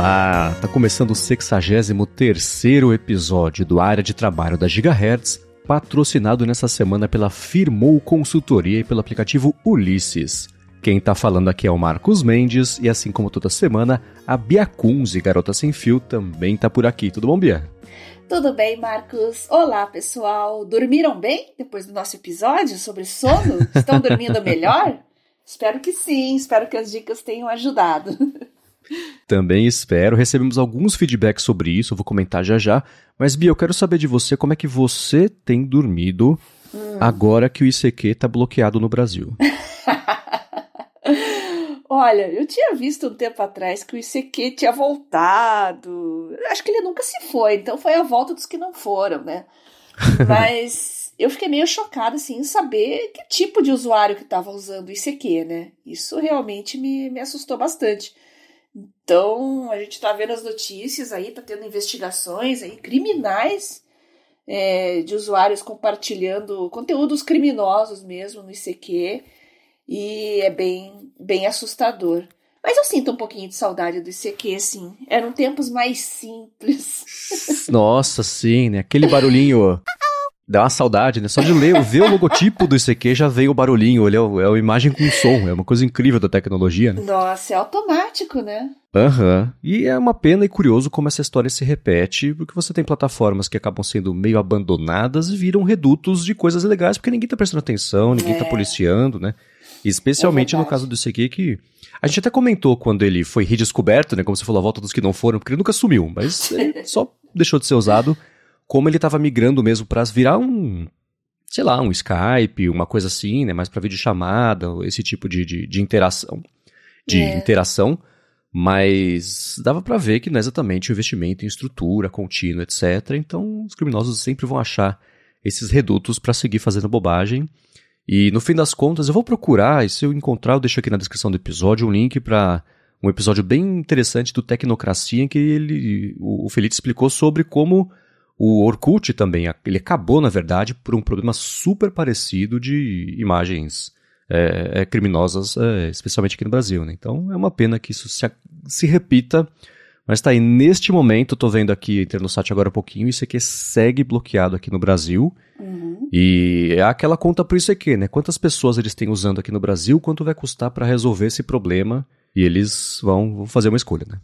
Olá, tá começando o 63º episódio do Área de Trabalho da Gigahertz, patrocinado nessa semana pela Firmou Consultoria e pelo aplicativo Ulisses. Quem tá falando aqui é o Marcos Mendes e assim como toda semana, a Bia Kunze, Garota Sem Fio, também tá por aqui. Tudo bom, Bia? Tudo bem, Marcos? Olá, pessoal. Dormiram bem depois do nosso episódio sobre sono? Estão dormindo melhor? espero que sim, espero que as dicas tenham ajudado. Também espero. Recebemos alguns feedbacks sobre isso, vou comentar já já. Mas, Bia, eu quero saber de você como é que você tem dormido hum. agora que o ICQ está bloqueado no Brasil. Olha, eu tinha visto um tempo atrás que o ICQ tinha voltado. Acho que ele nunca se foi, então foi a volta dos que não foram, né? Mas eu fiquei meio chocada, assim, em saber que tipo de usuário que estava usando o ICQ, né? Isso realmente me, me assustou bastante. Então, a gente está vendo as notícias aí, está tendo investigações aí, criminais é, de usuários compartilhando conteúdos criminosos mesmo no ICQ, e é bem, bem assustador. Mas eu sinto um pouquinho de saudade do ICQ, assim. Eram tempos mais simples. Nossa, sim, né? Aquele barulhinho dá uma saudade, né? Só de ler, ver o logotipo do ICQ já veio o barulhinho, ele é, é uma imagem com som, é uma coisa incrível da tecnologia, né? Nossa, é automático, né? Aham. Uhum. E é uma pena e curioso como essa história se repete, porque você tem plataformas que acabam sendo meio abandonadas e viram redutos de coisas legais, porque ninguém tá prestando atenção, ninguém tá é. tá policiando, né? Especialmente é no caso do ICQ, que a gente até comentou quando ele foi redescoberto, né? Como você falou, a volta dos que não foram, porque ele nunca sumiu, mas ele só deixou de ser usado como ele estava migrando mesmo para virar um, sei lá, um Skype, uma coisa assim, né? Mais para videochamada, esse tipo de, de, de interação. De é. interação. Mas dava para ver que não é exatamente o investimento em estrutura contínua, etc. Então os criminosos sempre vão achar esses redutos para seguir fazendo bobagem. E no fim das contas, eu vou procurar, e se eu encontrar, eu deixo aqui na descrição do episódio um link para um episódio bem interessante do Tecnocracia, em que ele, o Felipe explicou sobre como o Orkut também, ele acabou, na verdade, por um problema super parecido de imagens é, é, criminosas, é, especialmente aqui no Brasil. Né? Então é uma pena que isso se, se repita. Mas tá aí, neste momento, estou vendo aqui, entrando no site agora um pouquinho, isso aqui segue bloqueado aqui no Brasil. Uhum. E é aquela conta por isso aqui, né? Quantas pessoas eles têm usando aqui no Brasil, quanto vai custar para resolver esse problema? E eles vão, vão fazer uma escolha, né?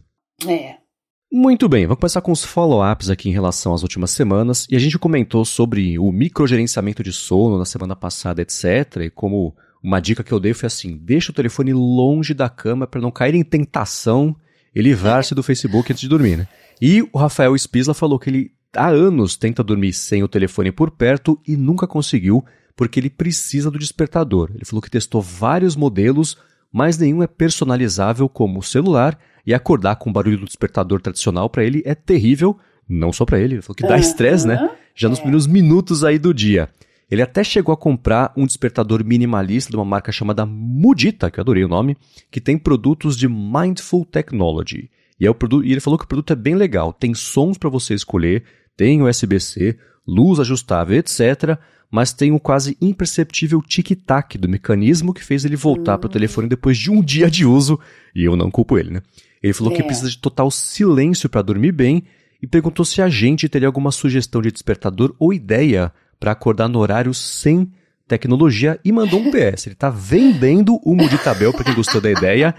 É. Muito bem, vamos começar com os follow-ups aqui em relação às últimas semanas. E a gente comentou sobre o microgerenciamento de sono na semana passada, etc. E como uma dica que eu dei foi assim: deixa o telefone longe da cama para não cair em tentação e livrar-se do Facebook antes de dormir, né? E o Rafael Spisla falou que ele há anos tenta dormir sem o telefone por perto e nunca conseguiu porque ele precisa do despertador. Ele falou que testou vários modelos, mas nenhum é personalizável como o celular e acordar com o barulho do despertador tradicional para ele é terrível, não só para ele, ele falou que dá estresse, né? Já nos é. primeiros minutos aí do dia. Ele até chegou a comprar um despertador minimalista de uma marca chamada Mudita, que eu adorei o nome, que tem produtos de Mindful Technology. E, é o produto, e ele falou que o produto é bem legal, tem sons para você escolher, tem USB-C, luz ajustável, etc mas tem um quase imperceptível tic-tac do mecanismo que fez ele voltar uhum. para o telefone depois de um dia de uso, e eu não culpo ele, né? Ele falou é. que precisa de total silêncio para dormir bem e perguntou se a gente teria alguma sugestão de despertador ou ideia para acordar no horário sem tecnologia e mandou um PS. Ele está vendendo o Muditabel para quem gostou da ideia.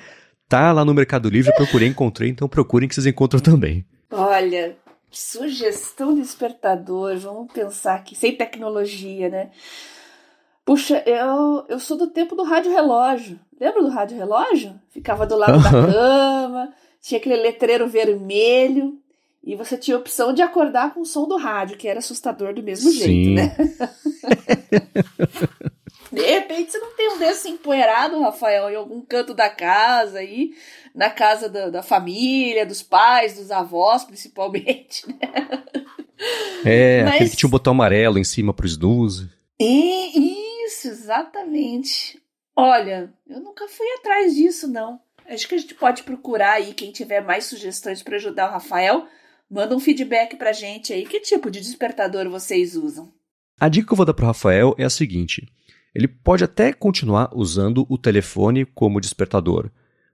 Tá lá no Mercado Livre, procurei, encontrei, então procurem que vocês encontram também. Olha, Sugestão de despertador, vamos pensar aqui, sem tecnologia, né? Puxa, eu, eu sou do tempo do rádio relógio. Lembra do rádio relógio? Ficava do lado da cama, tinha aquele letreiro vermelho e você tinha a opção de acordar com o som do rádio, que era assustador do mesmo Sim. jeito, né? De repente você não tem um desse empoeirado, Rafael, em algum canto da casa aí, na casa da, da família, dos pais, dos avós, principalmente, né? É, Mas... aquele que tinha um botão amarelo em cima pro snooze. E, isso, exatamente. Olha, eu nunca fui atrás disso, não. Acho que a gente pode procurar aí, quem tiver mais sugestões para ajudar o Rafael, manda um feedback pra gente aí. Que tipo de despertador vocês usam? A dica que eu vou dar pro Rafael é a seguinte: ele pode até continuar usando o telefone como despertador,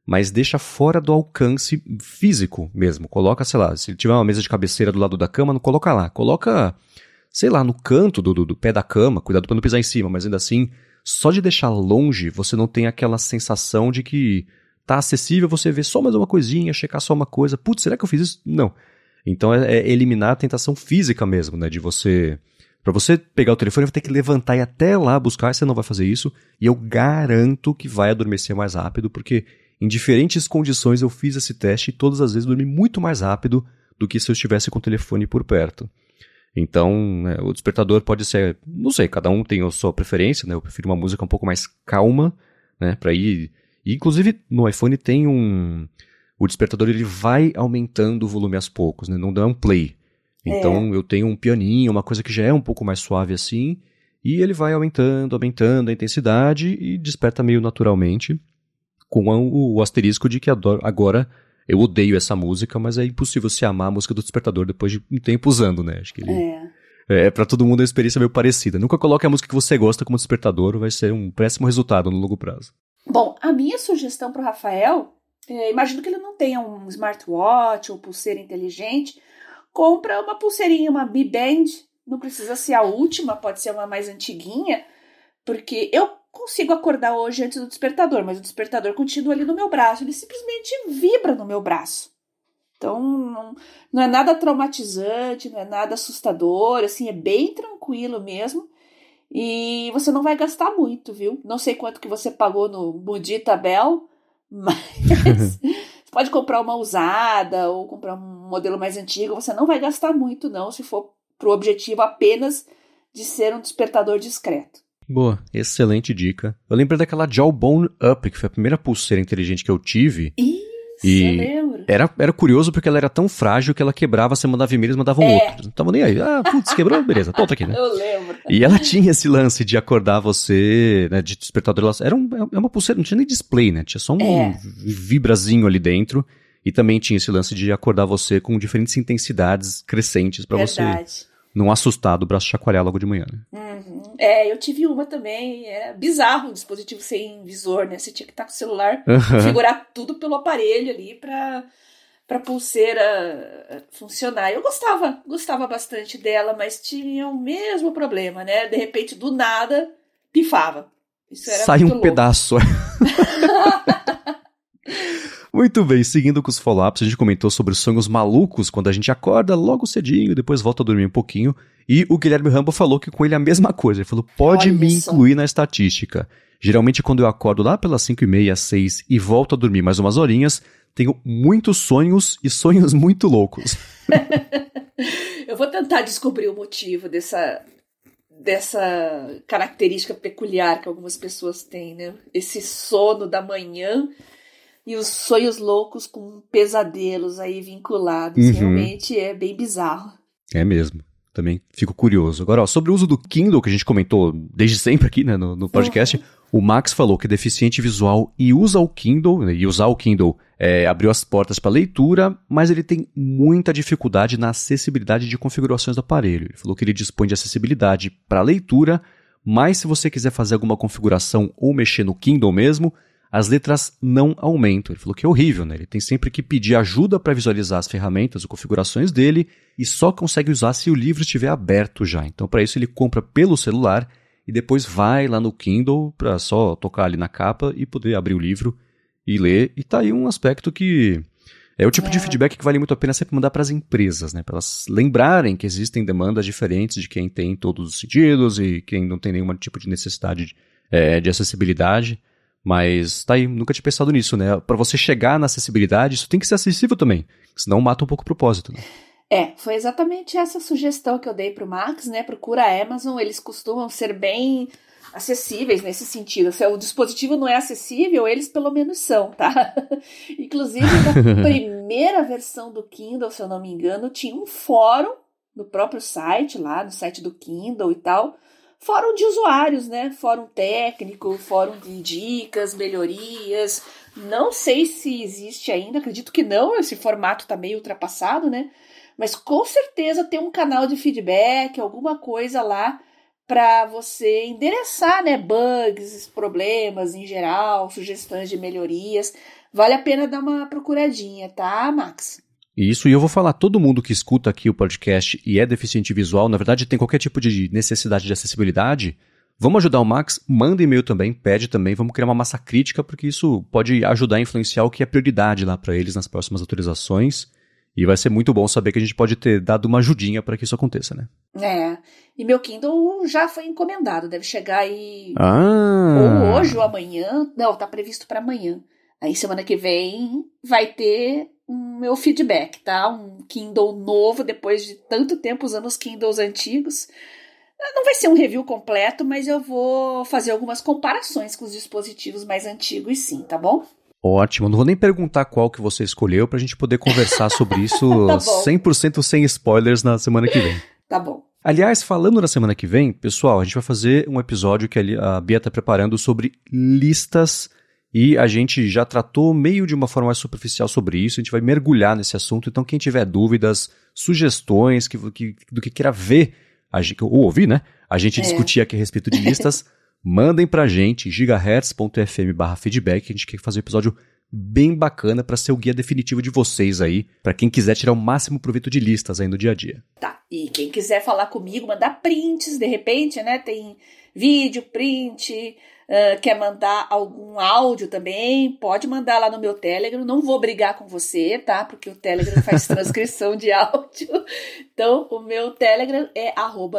mas deixa fora do alcance físico mesmo. Coloca, sei lá, se tiver uma mesa de cabeceira do lado da cama, não coloca lá. Coloca, sei lá, no canto do, do, do pé da cama, cuidado para não pisar em cima, mas ainda assim, só de deixar longe, você não tem aquela sensação de que tá acessível, você vê só mais uma coisinha, checar só uma coisa. Putz, será que eu fiz isso? Não. Então é, é eliminar a tentação física mesmo, né? De você. Para você pegar o telefone, vai ter que levantar e até lá buscar, você não vai fazer isso. E eu garanto que vai adormecer mais rápido, porque em diferentes condições eu fiz esse teste e todas as vezes dormi muito mais rápido do que se eu estivesse com o telefone por perto. Então, né, o despertador pode ser, não sei, cada um tem a sua preferência, né? Eu prefiro uma música um pouco mais calma, né, para ir. E, inclusive no iPhone tem um o despertador ele vai aumentando o volume aos poucos, né? Não dá um play. Então é. eu tenho um pianinho, uma coisa que já é um pouco mais suave assim, e ele vai aumentando, aumentando a intensidade e desperta meio naturalmente com o, o asterisco de que agora eu odeio essa música, mas é impossível se amar a música do Despertador depois de um tempo usando, né? Acho que ele. É. É, pra todo mundo é uma experiência meio parecida. Nunca coloque a música que você gosta como despertador, vai ser um péssimo resultado no longo prazo. Bom, a minha sugestão pro Rafael, é, imagino que ele não tenha um smartwatch ou pulseira inteligente, compra uma pulseirinha, uma B-Band, não precisa ser a última, pode ser uma mais antiguinha, porque eu consigo acordar hoje antes do despertador, mas o despertador continua ali no meu braço, ele simplesmente vibra no meu braço. Então, não, não é nada traumatizante, não é nada assustador, assim, é bem tranquilo mesmo. E você não vai gastar muito, viu? Não sei quanto que você pagou no Mudita Bell, mas você pode comprar uma usada ou comprar um modelo mais antigo, você não vai gastar muito não, se for pro objetivo apenas de ser um despertador discreto. Boa, excelente dica. Eu lembrei daquela Jawbone Up, que foi a primeira pulseira inteligente que eu tive. Isso, e eu lembro. Era, era curioso porque ela era tão frágil que ela quebrava, você mandava e-mail, eles mandavam é. outro. Não tava nem aí. Ah, putz, quebrou, beleza, volta aqui, né? Eu lembro. E ela tinha esse lance de acordar você, né, de despertador. Era um, é uma pulseira, não tinha nem display, né? Tinha só um é. vibrazinho ali dentro. E também tinha esse lance de acordar você com diferentes intensidades crescentes para você não assustar do braço chacoalhar logo de manhã. Né? Uhum. É, eu tive uma também. É bizarro o dispositivo sem visor, né? Você tinha que estar com o celular, uhum. configurar tudo pelo aparelho ali para para pulseira eh, funcionar. Eu gostava, gostava bastante dela, mas tinha o mesmo problema, né? De repente, do nada, pifava. Isso era Sai um louco. pedaço. Muito bem, seguindo com os follow-ups, a gente comentou sobre os sonhos malucos quando a gente acorda logo cedinho, depois volta a dormir um pouquinho. E o Guilherme Rambo falou que com ele é a mesma coisa. Ele falou: pode Olha me isso. incluir na estatística. Geralmente, quando eu acordo lá pelas 5 e meia, 6 e volto a dormir mais umas horinhas, tenho muitos sonhos e sonhos muito loucos. eu vou tentar descobrir o motivo dessa, dessa característica peculiar que algumas pessoas têm, né? Esse sono da manhã e os sonhos loucos com pesadelos aí vinculados. Uhum. Realmente é bem bizarro. É mesmo. Também fico curioso. Agora, ó, sobre o uso do Kindle, que a gente comentou desde sempre aqui né, no, no podcast, uhum. o Max falou que é deficiente visual e usa o Kindle, né, e usar o Kindle é, abriu as portas para leitura, mas ele tem muita dificuldade na acessibilidade de configurações do aparelho. Ele falou que ele dispõe de acessibilidade para leitura, mas se você quiser fazer alguma configuração ou mexer no Kindle mesmo, as letras não aumentam. Ele falou que é horrível, né? Ele tem sempre que pedir ajuda para visualizar as ferramentas ou configurações dele e só consegue usar se o livro estiver aberto já. Então, para isso, ele compra pelo celular e depois vai lá no Kindle para só tocar ali na capa e poder abrir o livro e ler. E tá aí um aspecto que é o tipo é. de feedback que vale muito a pena sempre mandar para as empresas, né? Para elas lembrarem que existem demandas diferentes de quem tem todos os sentidos e quem não tem nenhum tipo de necessidade de, é, de acessibilidade. Mas tá aí, nunca tinha pensado nisso, né? Para você chegar na acessibilidade, isso tem que ser acessível também, senão mata um pouco o propósito. Né? É, foi exatamente essa sugestão que eu dei pro Max, né? Procura a Amazon, eles costumam ser bem acessíveis nesse sentido. Se o dispositivo não é acessível, eles pelo menos são, tá? Inclusive, na primeira versão do Kindle, se eu não me engano, tinha um fórum no próprio site, lá no site do Kindle e tal, fórum de usuários, né? Fórum técnico, fórum de dicas, melhorias. Não sei se existe ainda, acredito que não, esse formato tá meio ultrapassado, né? Mas com certeza tem um canal de feedback, alguma coisa lá para você endereçar, né, bugs, problemas em geral, sugestões de melhorias. Vale a pena dar uma procuradinha, tá, Max? Isso, e eu vou falar, todo mundo que escuta aqui o podcast e é deficiente visual, na verdade tem qualquer tipo de necessidade de acessibilidade, vamos ajudar o Max, manda e-mail também, pede também, vamos criar uma massa crítica, porque isso pode ajudar a influenciar o que é prioridade lá para eles nas próximas atualizações. E vai ser muito bom saber que a gente pode ter dado uma ajudinha para que isso aconteça, né? É. E meu Kindle já foi encomendado, deve chegar aí ah. ou hoje ou amanhã. Não, tá previsto para amanhã. Aí semana que vem vai ter um meu feedback, tá? Um Kindle novo depois de tanto tempo usando os Kindles antigos. Não vai ser um review completo, mas eu vou fazer algumas comparações com os dispositivos mais antigos, sim, tá bom? Ótimo, não vou nem perguntar qual que você escolheu pra gente poder conversar sobre isso tá 100% sem spoilers na semana que vem. Tá bom. Aliás, falando na semana que vem, pessoal, a gente vai fazer um episódio que a Bia está preparando sobre listas e a gente já tratou meio de uma forma mais superficial sobre isso, a gente vai mergulhar nesse assunto, então quem tiver dúvidas, sugestões que, que, do que queira ver, a, ou ouvir, né? A gente é. discutir aqui a respeito de listas, mandem pra gente, gigahertz.fm feedback, a gente quer fazer um episódio bem bacana para ser o guia definitivo de vocês aí, para quem quiser tirar o máximo proveito de listas aí no dia a dia. Tá, e quem quiser falar comigo, mandar prints, de repente, né, tem vídeo, print, uh, quer mandar algum áudio também, pode mandar lá no meu Telegram. Não vou brigar com você, tá? Porque o Telegram faz transcrição de áudio. Então, o meu Telegram é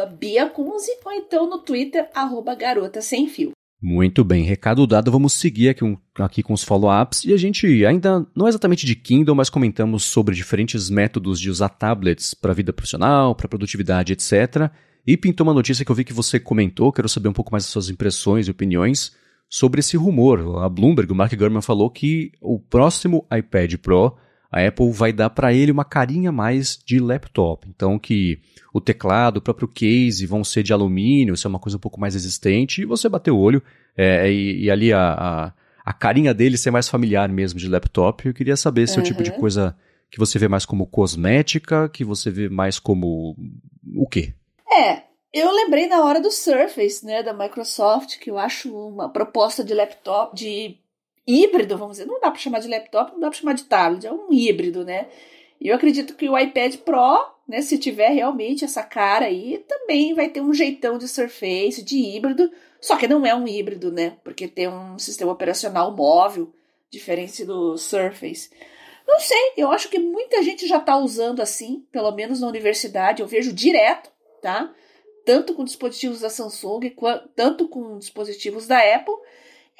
biacunze ou então no Twitter, garota sem fio. Muito bem, recado dado, vamos seguir aqui, um, aqui com os follow-ups e a gente ainda, não exatamente de Kindle, mas comentamos sobre diferentes métodos de usar tablets para a vida profissional, para produtividade, etc. E pintou uma notícia que eu vi que você comentou, quero saber um pouco mais das suas impressões e opiniões sobre esse rumor. A Bloomberg, o Mark Gurman falou que o próximo iPad Pro, a Apple vai dar para ele uma carinha mais de laptop. Então que o teclado, o próprio case vão ser de alumínio, ser é uma coisa um pouco mais resistente, e você bater o olho, é, e, e, ali a, a, a, carinha dele ser mais familiar mesmo de laptop. Eu queria saber se uhum. é o tipo de uhum. coisa que você vê mais como cosmética, que você vê mais como o quê? É, eu lembrei na hora do Surface, né, da Microsoft, que eu acho uma proposta de laptop, de híbrido, vamos dizer. Não dá para chamar de laptop, não dá para chamar de tablet, é um híbrido, né? E eu acredito que o iPad Pro, né, se tiver realmente essa cara aí, também vai ter um jeitão de Surface, de híbrido, só que não é um híbrido, né? Porque tem um sistema operacional móvel, diferente do Surface. Não sei, eu acho que muita gente já está usando assim, pelo menos na universidade, eu vejo direto tá? Tanto com dispositivos da Samsung, quanto, tanto com dispositivos da Apple,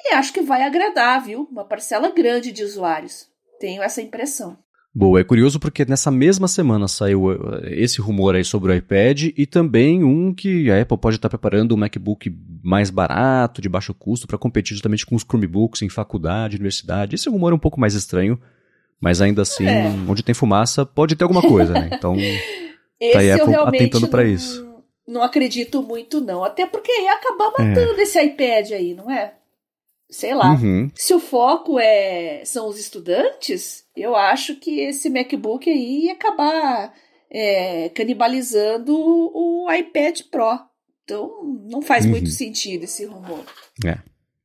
e acho que vai agradar, viu? Uma parcela grande de usuários. Tenho essa impressão. Boa, é curioso porque nessa mesma semana saiu eh, esse rumor aí sobre o iPad e também um que a Apple pode estar preparando um MacBook mais barato, de baixo custo, para competir justamente com os Chromebooks em faculdade, universidade. Esse rumor é um pouco mais estranho, mas ainda assim, é. onde tem fumaça, pode ter alguma coisa, né? Então. Esse tá aí eu realmente atentando para isso. Não acredito muito, não. Até porque ia acabar é. matando é. esse iPad aí, não é? Sei lá. Uhum. Se o foco é são os estudantes, eu acho que esse MacBook aí ia acabar é, canibalizando o iPad Pro. Então, não faz uhum. muito sentido esse rumor. É.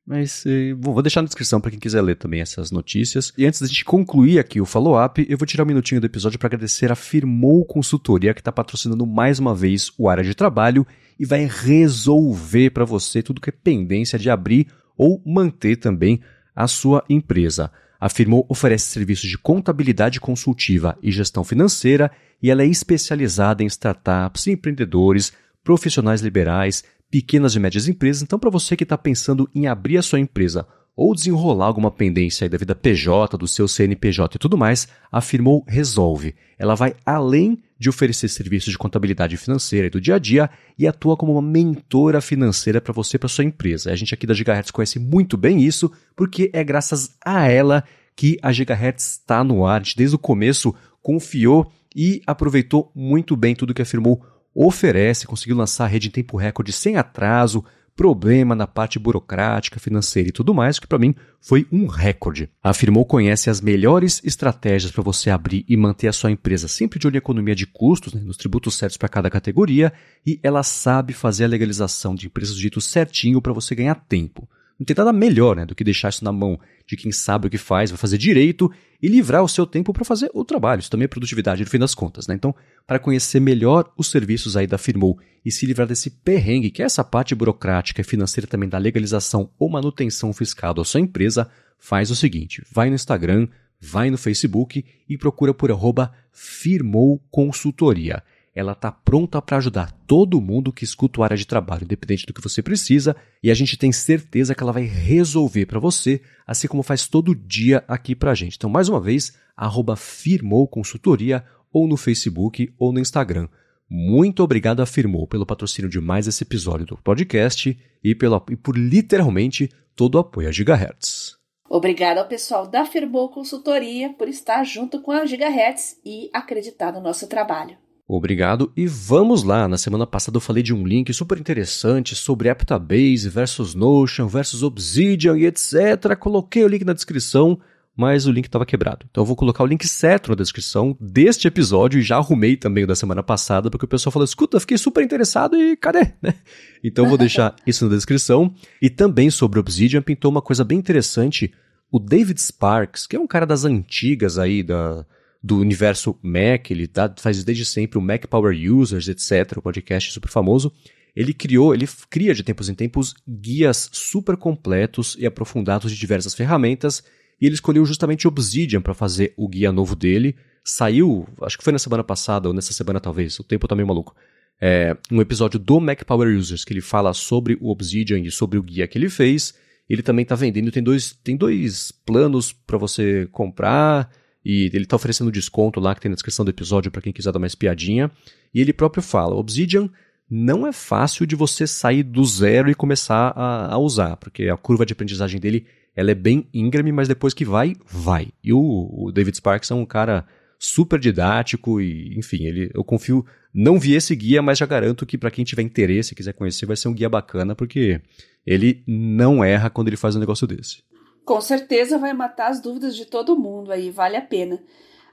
Mas eh, vou deixar na descrição para quem quiser ler também essas notícias. E antes da gente concluir aqui o follow-up, eu vou tirar um minutinho do episódio para agradecer a Firmou Consultoria, que está patrocinando mais uma vez o área de trabalho e vai resolver para você tudo que é pendência de abrir ou manter também a sua empresa. A Firmou oferece serviços de contabilidade consultiva e gestão financeira e ela é especializada em startups, empreendedores, profissionais liberais, pequenas e médias empresas. Então, para você que está pensando em abrir a sua empresa ou desenrolar alguma pendência da vida PJ, do seu CNPJ e tudo mais, a Firmou resolve. Ela vai além de oferecer serviços de contabilidade financeira e do dia a dia e atua como uma mentora financeira para você e para sua empresa. A gente aqui da Gigahertz conhece muito bem isso, porque é graças a ela que a Gigahertz está no ar. Desde o começo confiou e aproveitou muito bem tudo que a Firmou oferece, conseguiu lançar a rede em tempo recorde sem atraso, problema na parte burocrática, financeira e tudo mais, que para mim foi um recorde. A Firmou conhece as melhores estratégias para você abrir e manter a sua empresa sempre de olho em economia de custos, né, nos tributos certos para cada categoria, e ela sabe fazer a legalização de empresas do jeito certinho para você ganhar tempo. Não tem nada melhor né, do que deixar isso na mão de quem sabe o que faz, vai fazer direito e livrar o seu tempo para fazer o trabalho. Isso também é produtividade no fim das contas. Né? Então, para conhecer melhor os serviços aí da Firmou e se livrar desse perrengue, que é essa parte burocrática e financeira também da legalização ou manutenção fiscal da sua empresa, faz o seguinte: vai no Instagram, vai no Facebook e procura por arroba Firmou Consultoria ela está pronta para ajudar todo mundo que escuta o área de trabalho, independente do que você precisa, e a gente tem certeza que ela vai resolver para você, assim como faz todo dia aqui para a gente. Então, mais uma vez, arroba Firmou Consultoria, ou no Facebook ou no Instagram. Muito obrigado a Firmou pelo patrocínio de mais esse episódio do podcast e, pelo, e por literalmente todo o apoio a Gigahertz. Obrigado ao pessoal da Firmou Consultoria por estar junto com a Gigahertz e acreditar no nosso trabalho. Obrigado e vamos lá. Na semana passada eu falei de um link super interessante sobre Aptabase versus Notion versus Obsidian e etc. Coloquei o link na descrição, mas o link estava quebrado. Então eu vou colocar o link certo na descrição deste episódio e já arrumei também o da semana passada, porque o pessoal falou: escuta, fiquei super interessado e cadê? Né? Então eu vou deixar isso na descrição. E também sobre Obsidian pintou uma coisa bem interessante. O David Sparks, que é um cara das antigas aí da do universo Mac, ele tá, faz desde sempre o Mac Power Users, etc., o podcast super famoso. Ele criou, ele cria de tempos em tempos guias super completos e aprofundados de diversas ferramentas, e ele escolheu justamente Obsidian para fazer o guia novo dele. Saiu, acho que foi na semana passada, ou nessa semana talvez, o tempo tá meio maluco. É, um episódio do Mac Power Users que ele fala sobre o Obsidian e sobre o guia que ele fez. Ele também está vendendo, tem dois, tem dois planos para você comprar. E ele está oferecendo desconto lá que tem na descrição do episódio para quem quiser dar uma espiadinha. E ele próprio fala: Obsidian não é fácil de você sair do zero e começar a, a usar, porque a curva de aprendizagem dele ela é bem íngreme, mas depois que vai, vai. E o, o David Sparks é um cara super didático e, enfim, ele, eu confio. Não vi esse guia, mas já garanto que para quem tiver interesse e quiser conhecer, vai ser um guia bacana, porque ele não erra quando ele faz um negócio desse com certeza vai matar as dúvidas de todo mundo aí, vale a pena.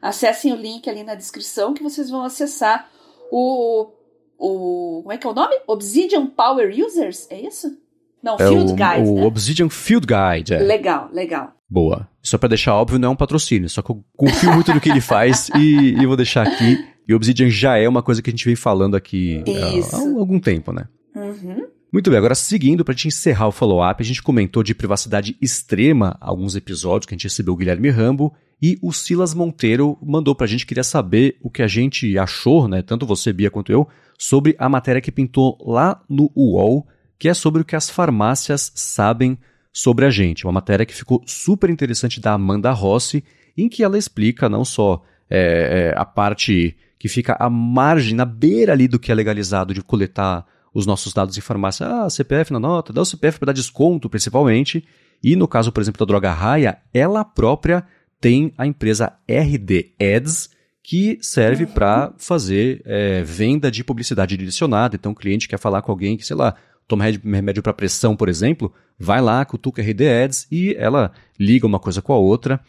Acessem o link ali na descrição que vocês vão acessar o. o como é que é o nome? Obsidian Power Users? É isso? Não, é Field o, Guide. O né? Obsidian Field Guide. É. Legal, legal. Boa. Só para deixar óbvio, não é um patrocínio, só que eu confio muito no que ele faz e, e vou deixar aqui. E Obsidian já é uma coisa que a gente vem falando aqui há, há algum tempo, né? Uhum. Muito bem, agora seguindo, para a gente encerrar o follow-up, a gente comentou de privacidade extrema alguns episódios que a gente recebeu o Guilherme Rambo e o Silas Monteiro mandou para a gente, queria saber o que a gente achou, né, tanto você, Bia, quanto eu, sobre a matéria que pintou lá no UOL, que é sobre o que as farmácias sabem sobre a gente. Uma matéria que ficou super interessante da Amanda Rossi, em que ela explica não só é, a parte que fica à margem, na beira ali do que é legalizado de coletar os nossos dados de farmácia, ah, CPF na nota, dá o CPF para dar desconto, principalmente. E no caso, por exemplo, da droga Raia, ela própria tem a empresa RD Ads, que serve para fazer é, venda de publicidade direcionada. Então, o cliente quer falar com alguém que, sei lá, toma remédio para pressão, por exemplo, vai lá, cutuca RD Ads e ela liga uma coisa com a outra.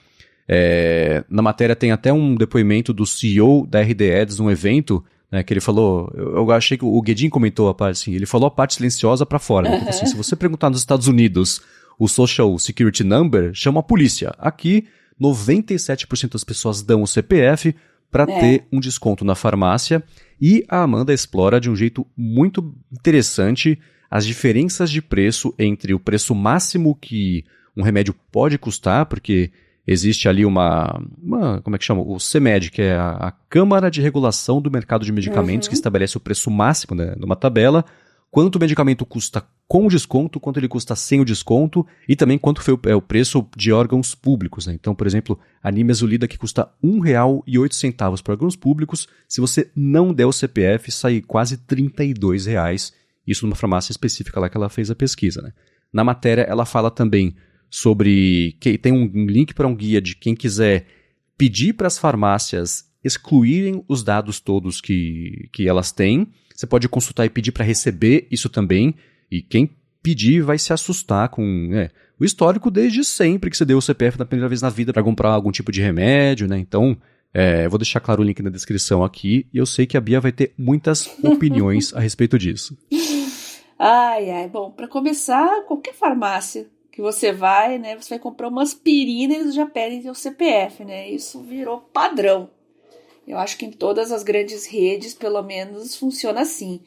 É, na matéria tem até um depoimento do CEO da RD Ads num evento né, que ele falou, eu, eu, achei que o Guedin comentou a parte assim, ele falou a parte silenciosa para fora. Né, assim, se você perguntar nos Estados Unidos o Social Security Number, chama a polícia. Aqui, 97% das pessoas dão o CPF para é. ter um desconto na farmácia. E a Amanda explora de um jeito muito interessante as diferenças de preço entre o preço máximo que um remédio pode custar, porque existe ali uma, uma, como é que chama? O CEMED, que é a, a Câmara de Regulação do Mercado de Medicamentos, uhum. que estabelece o preço máximo né, numa tabela, quanto o medicamento custa com desconto, quanto ele custa sem o desconto e também quanto foi o, é, o preço de órgãos públicos. Né? Então, por exemplo, a Nimesulida que custa R$ 1,08 para órgãos públicos, se você não der o CPF, sai quase R$ reais. Isso numa farmácia específica lá que ela fez a pesquisa. Né? Na matéria, ela fala também sobre. que tem um link para um guia de quem quiser pedir para as farmácias excluírem os dados todos que, que elas têm. Você pode consultar e pedir para receber isso também. E quem pedir vai se assustar com é, o histórico desde sempre que você deu o CPF na primeira vez na vida para comprar algum tipo de remédio, né? Então, é, vou deixar claro o link na descrição aqui e eu sei que a Bia vai ter muitas opiniões a respeito disso. Ai, ai, bom, para começar, qualquer farmácia que você vai, né, você vai comprar uma aspirina e eles já pedem seu CPF, né? Isso virou padrão. Eu acho que em todas as grandes redes, pelo menos, funciona assim.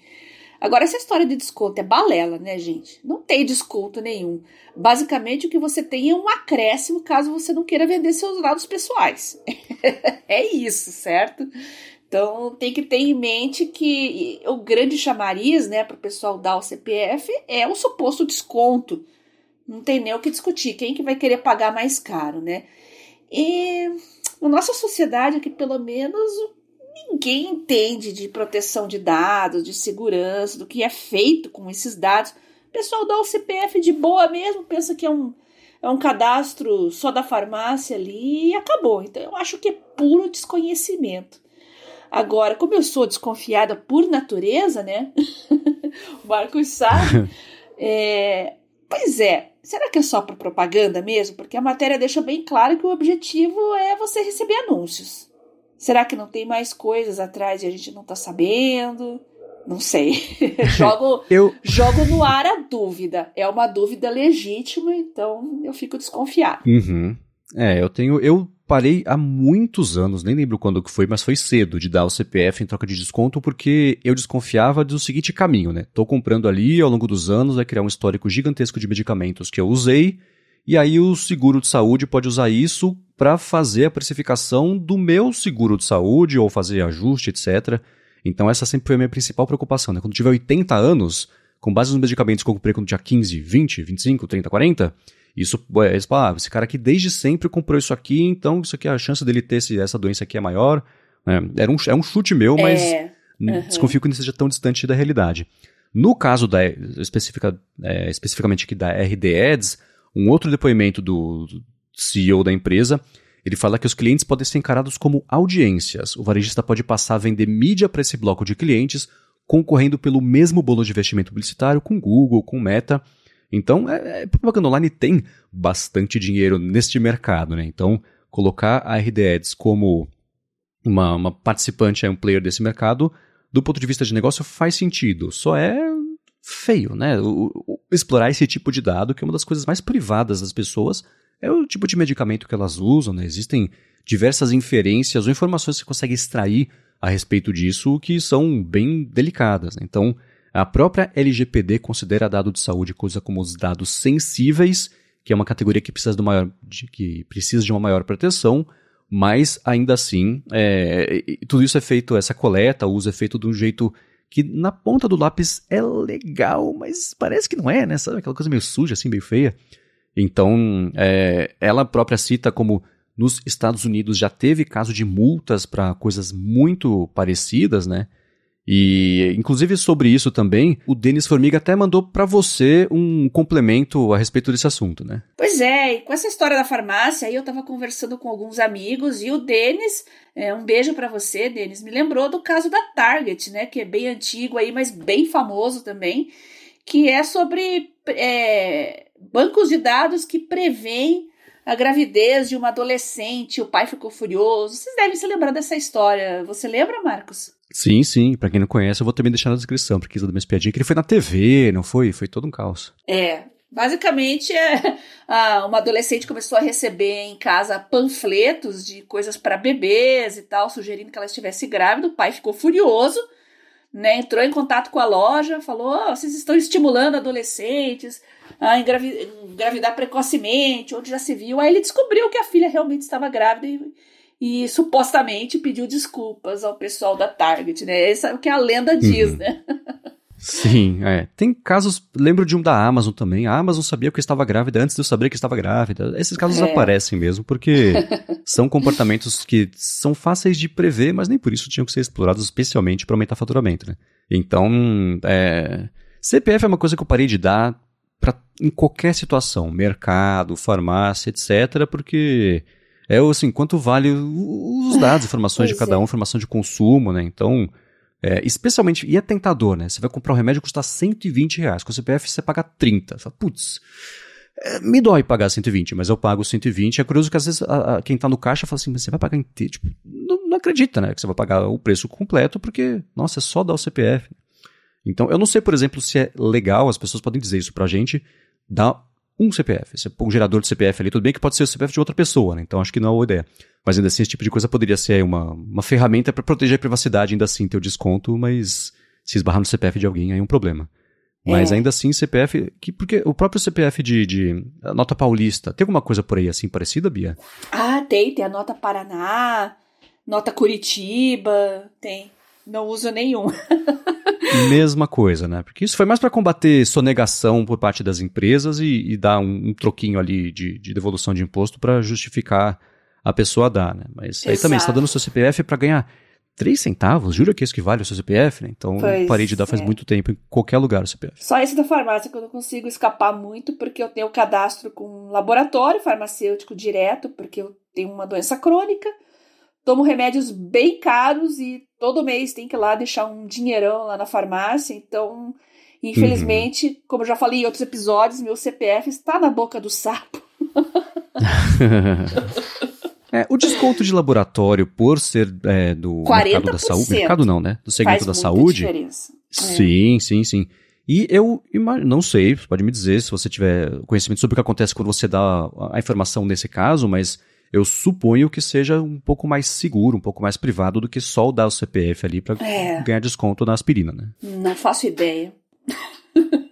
Agora, essa história de desconto é balela, né, gente? Não tem desconto nenhum. Basicamente, o que você tem é um acréscimo caso você não queira vender seus dados pessoais. é isso, certo? Então, tem que ter em mente que o grande chamariz, né, para o pessoal dar o CPF é o suposto desconto. Não tem nem o que discutir. Quem que vai querer pagar mais caro, né? E na nossa sociedade aqui, pelo menos, ninguém entende de proteção de dados, de segurança, do que é feito com esses dados. O pessoal dá o CPF de boa mesmo, pensa que é um, é um cadastro só da farmácia ali e acabou. Então eu acho que é puro desconhecimento. Agora, como eu sou desconfiada por natureza, né? o Marcos sabe. É, pois é, será que é só para propaganda mesmo? Porque a matéria deixa bem claro que o objetivo é você receber anúncios. Será que não tem mais coisas atrás e a gente não tá sabendo? Não sei. jogo, eu... jogo no ar a dúvida. É uma dúvida legítima, então eu fico desconfiado. Uhum. É, eu tenho. Eu parei há muitos anos, nem lembro quando que foi, mas foi cedo de dar o CPF em troca de desconto, porque eu desconfiava do seguinte caminho, né? Tô comprando ali, ao longo dos anos, vai criar um histórico gigantesco de medicamentos que eu usei, e aí o seguro de saúde pode usar isso para fazer a precificação do meu seguro de saúde ou fazer ajuste, etc. Então essa sempre foi a minha principal preocupação. Né? Quando tiver 80 anos, com base nos medicamentos que eu comprei quando tinha 15, 20, 25, 30, 40, isso, é, eles falam, ah, esse cara aqui desde sempre comprou isso aqui, então isso aqui, a chance dele ter esse, essa doença aqui é maior. Né? Era um, é um chute meu, mas é. uhum. desconfio que não seja tão distante da realidade. No caso da, especifica, é, especificamente aqui da RD Ads, um outro depoimento do, CEO da empresa, ele fala que os clientes podem ser encarados como audiências. O varejista pode passar a vender mídia para esse bloco de clientes, concorrendo pelo mesmo bolo de investimento publicitário com Google, com Meta. Então, é, é, propaganda online tem bastante dinheiro neste mercado, né? Então, colocar a RD Ads como uma, uma participante, um player desse mercado, do ponto de vista de negócio, faz sentido. Só é feio, né? O, o, explorar esse tipo de dado, que é uma das coisas mais privadas das pessoas, é o tipo de medicamento que elas usam, né? Existem diversas inferências ou informações que você consegue extrair a respeito disso que são bem delicadas. Né? Então, a própria LGPD considera dado de saúde coisa como os dados sensíveis, que é uma categoria que precisa de, maior, de, que precisa de uma maior proteção, mas ainda assim, é, tudo isso é feito, essa coleta, o uso é feito de um jeito que na ponta do lápis é legal, mas parece que não é, né? Sabe aquela coisa meio suja, assim, meio feia. Então, é, ela própria cita como nos Estados Unidos já teve caso de multas para coisas muito parecidas, né? E, inclusive, sobre isso também, o Denis Formiga até mandou para você um complemento a respeito desse assunto, né? Pois é, e com essa história da farmácia, aí eu tava conversando com alguns amigos e o Denis, é, um beijo para você, Denis, me lembrou do caso da Target, né? Que é bem antigo aí, mas bem famoso também, que é sobre é, bancos de dados que prevêem a gravidez de uma adolescente, o pai ficou furioso. Vocês devem se lembrar dessa história. Você lembra, Marcos? Sim, sim. Para quem não conhece, eu vou também deixar na descrição, porque isso da minha espiadinha, que ele foi na TV, não foi? Foi todo um caos. É. Basicamente, é, uma adolescente começou a receber em casa panfletos de coisas para bebês e tal, sugerindo que ela estivesse grávida. O pai ficou furioso, né? Entrou em contato com a loja, falou: oh, vocês estão estimulando adolescentes a engravidar precocemente, onde já se viu. Aí ele descobriu que a filha realmente estava grávida e, e supostamente pediu desculpas ao pessoal da Target, né? Esse é o que a lenda diz, uhum. né? Sim, é. Tem casos, lembro de um da Amazon também. A Amazon sabia que eu estava grávida antes de eu saber que estava grávida. Esses casos é. aparecem mesmo, porque são comportamentos que são fáceis de prever, mas nem por isso tinham que ser explorados especialmente para aumentar faturamento, né? Então, é... CPF é uma coisa que eu parei de dar pra, em qualquer situação, mercado, farmácia, etc., porque é assim, quanto vale os dados, informações de cada um, informação de consumo, né? Então, É, especialmente, e é tentador, né? Você vai comprar um remédio que custa 120 reais. Com o CPF você paga 30. Você fala, putz, é, me dói pagar 120, mas eu pago 120. É curioso que às vezes a, a, quem tá no caixa fala assim, mas você vai pagar inteiro? Tipo, não, não, acredita, né? Que você vai pagar o preço completo, porque, nossa, é só dar o CPF. Então, eu não sei, por exemplo, se é legal, as pessoas podem dizer isso pra gente, dar um CPF. Põe um gerador de CPF ali, tudo bem que pode ser o CPF de outra pessoa, né? Então acho que não é uma ideia. Mas ainda assim, esse tipo de coisa poderia ser uma, uma ferramenta para proteger a privacidade, ainda assim ter o desconto, mas se esbarrar no CPF de alguém, aí é um problema. Mas é. ainda assim, CPF. Que, porque o próprio CPF de, de nota paulista, tem alguma coisa por aí assim parecida, Bia? Ah, tem, tem a nota Paraná, nota Curitiba, tem. Não uso nenhum. Mesma coisa, né? Porque isso foi mais para combater sonegação por parte das empresas e, e dar um, um, troquinho ali de, de devolução de imposto para justificar a pessoa dar, né? Mas Exato. aí também está dando seu CPF para ganhar 3 centavos? Jura que é isso que vale o seu CPF, né? Então pois parei de dar faz é. muito tempo em qualquer lugar o CPF. Só esse da farmácia que eu não consigo escapar muito, porque eu tenho cadastro com um laboratório farmacêutico direto, porque eu tenho uma doença crônica tomo remédios bem caros e todo mês tem que ir lá deixar um dinheirão lá na farmácia. Então, infelizmente, uhum. como eu já falei em outros episódios, meu CPF está na boca do sapo. É, o desconto de laboratório por ser é, do mercado da saúde, mercado não, né? Do segmento da saúde. Diferença. Sim, é. sim, sim. E eu não sei, pode me dizer se você tiver conhecimento sobre o que acontece quando você dá a informação nesse caso, mas eu suponho que seja um pouco mais seguro, um pouco mais privado do que só o dar o CPF ali para é. ganhar desconto na aspirina, né? Não faço ideia.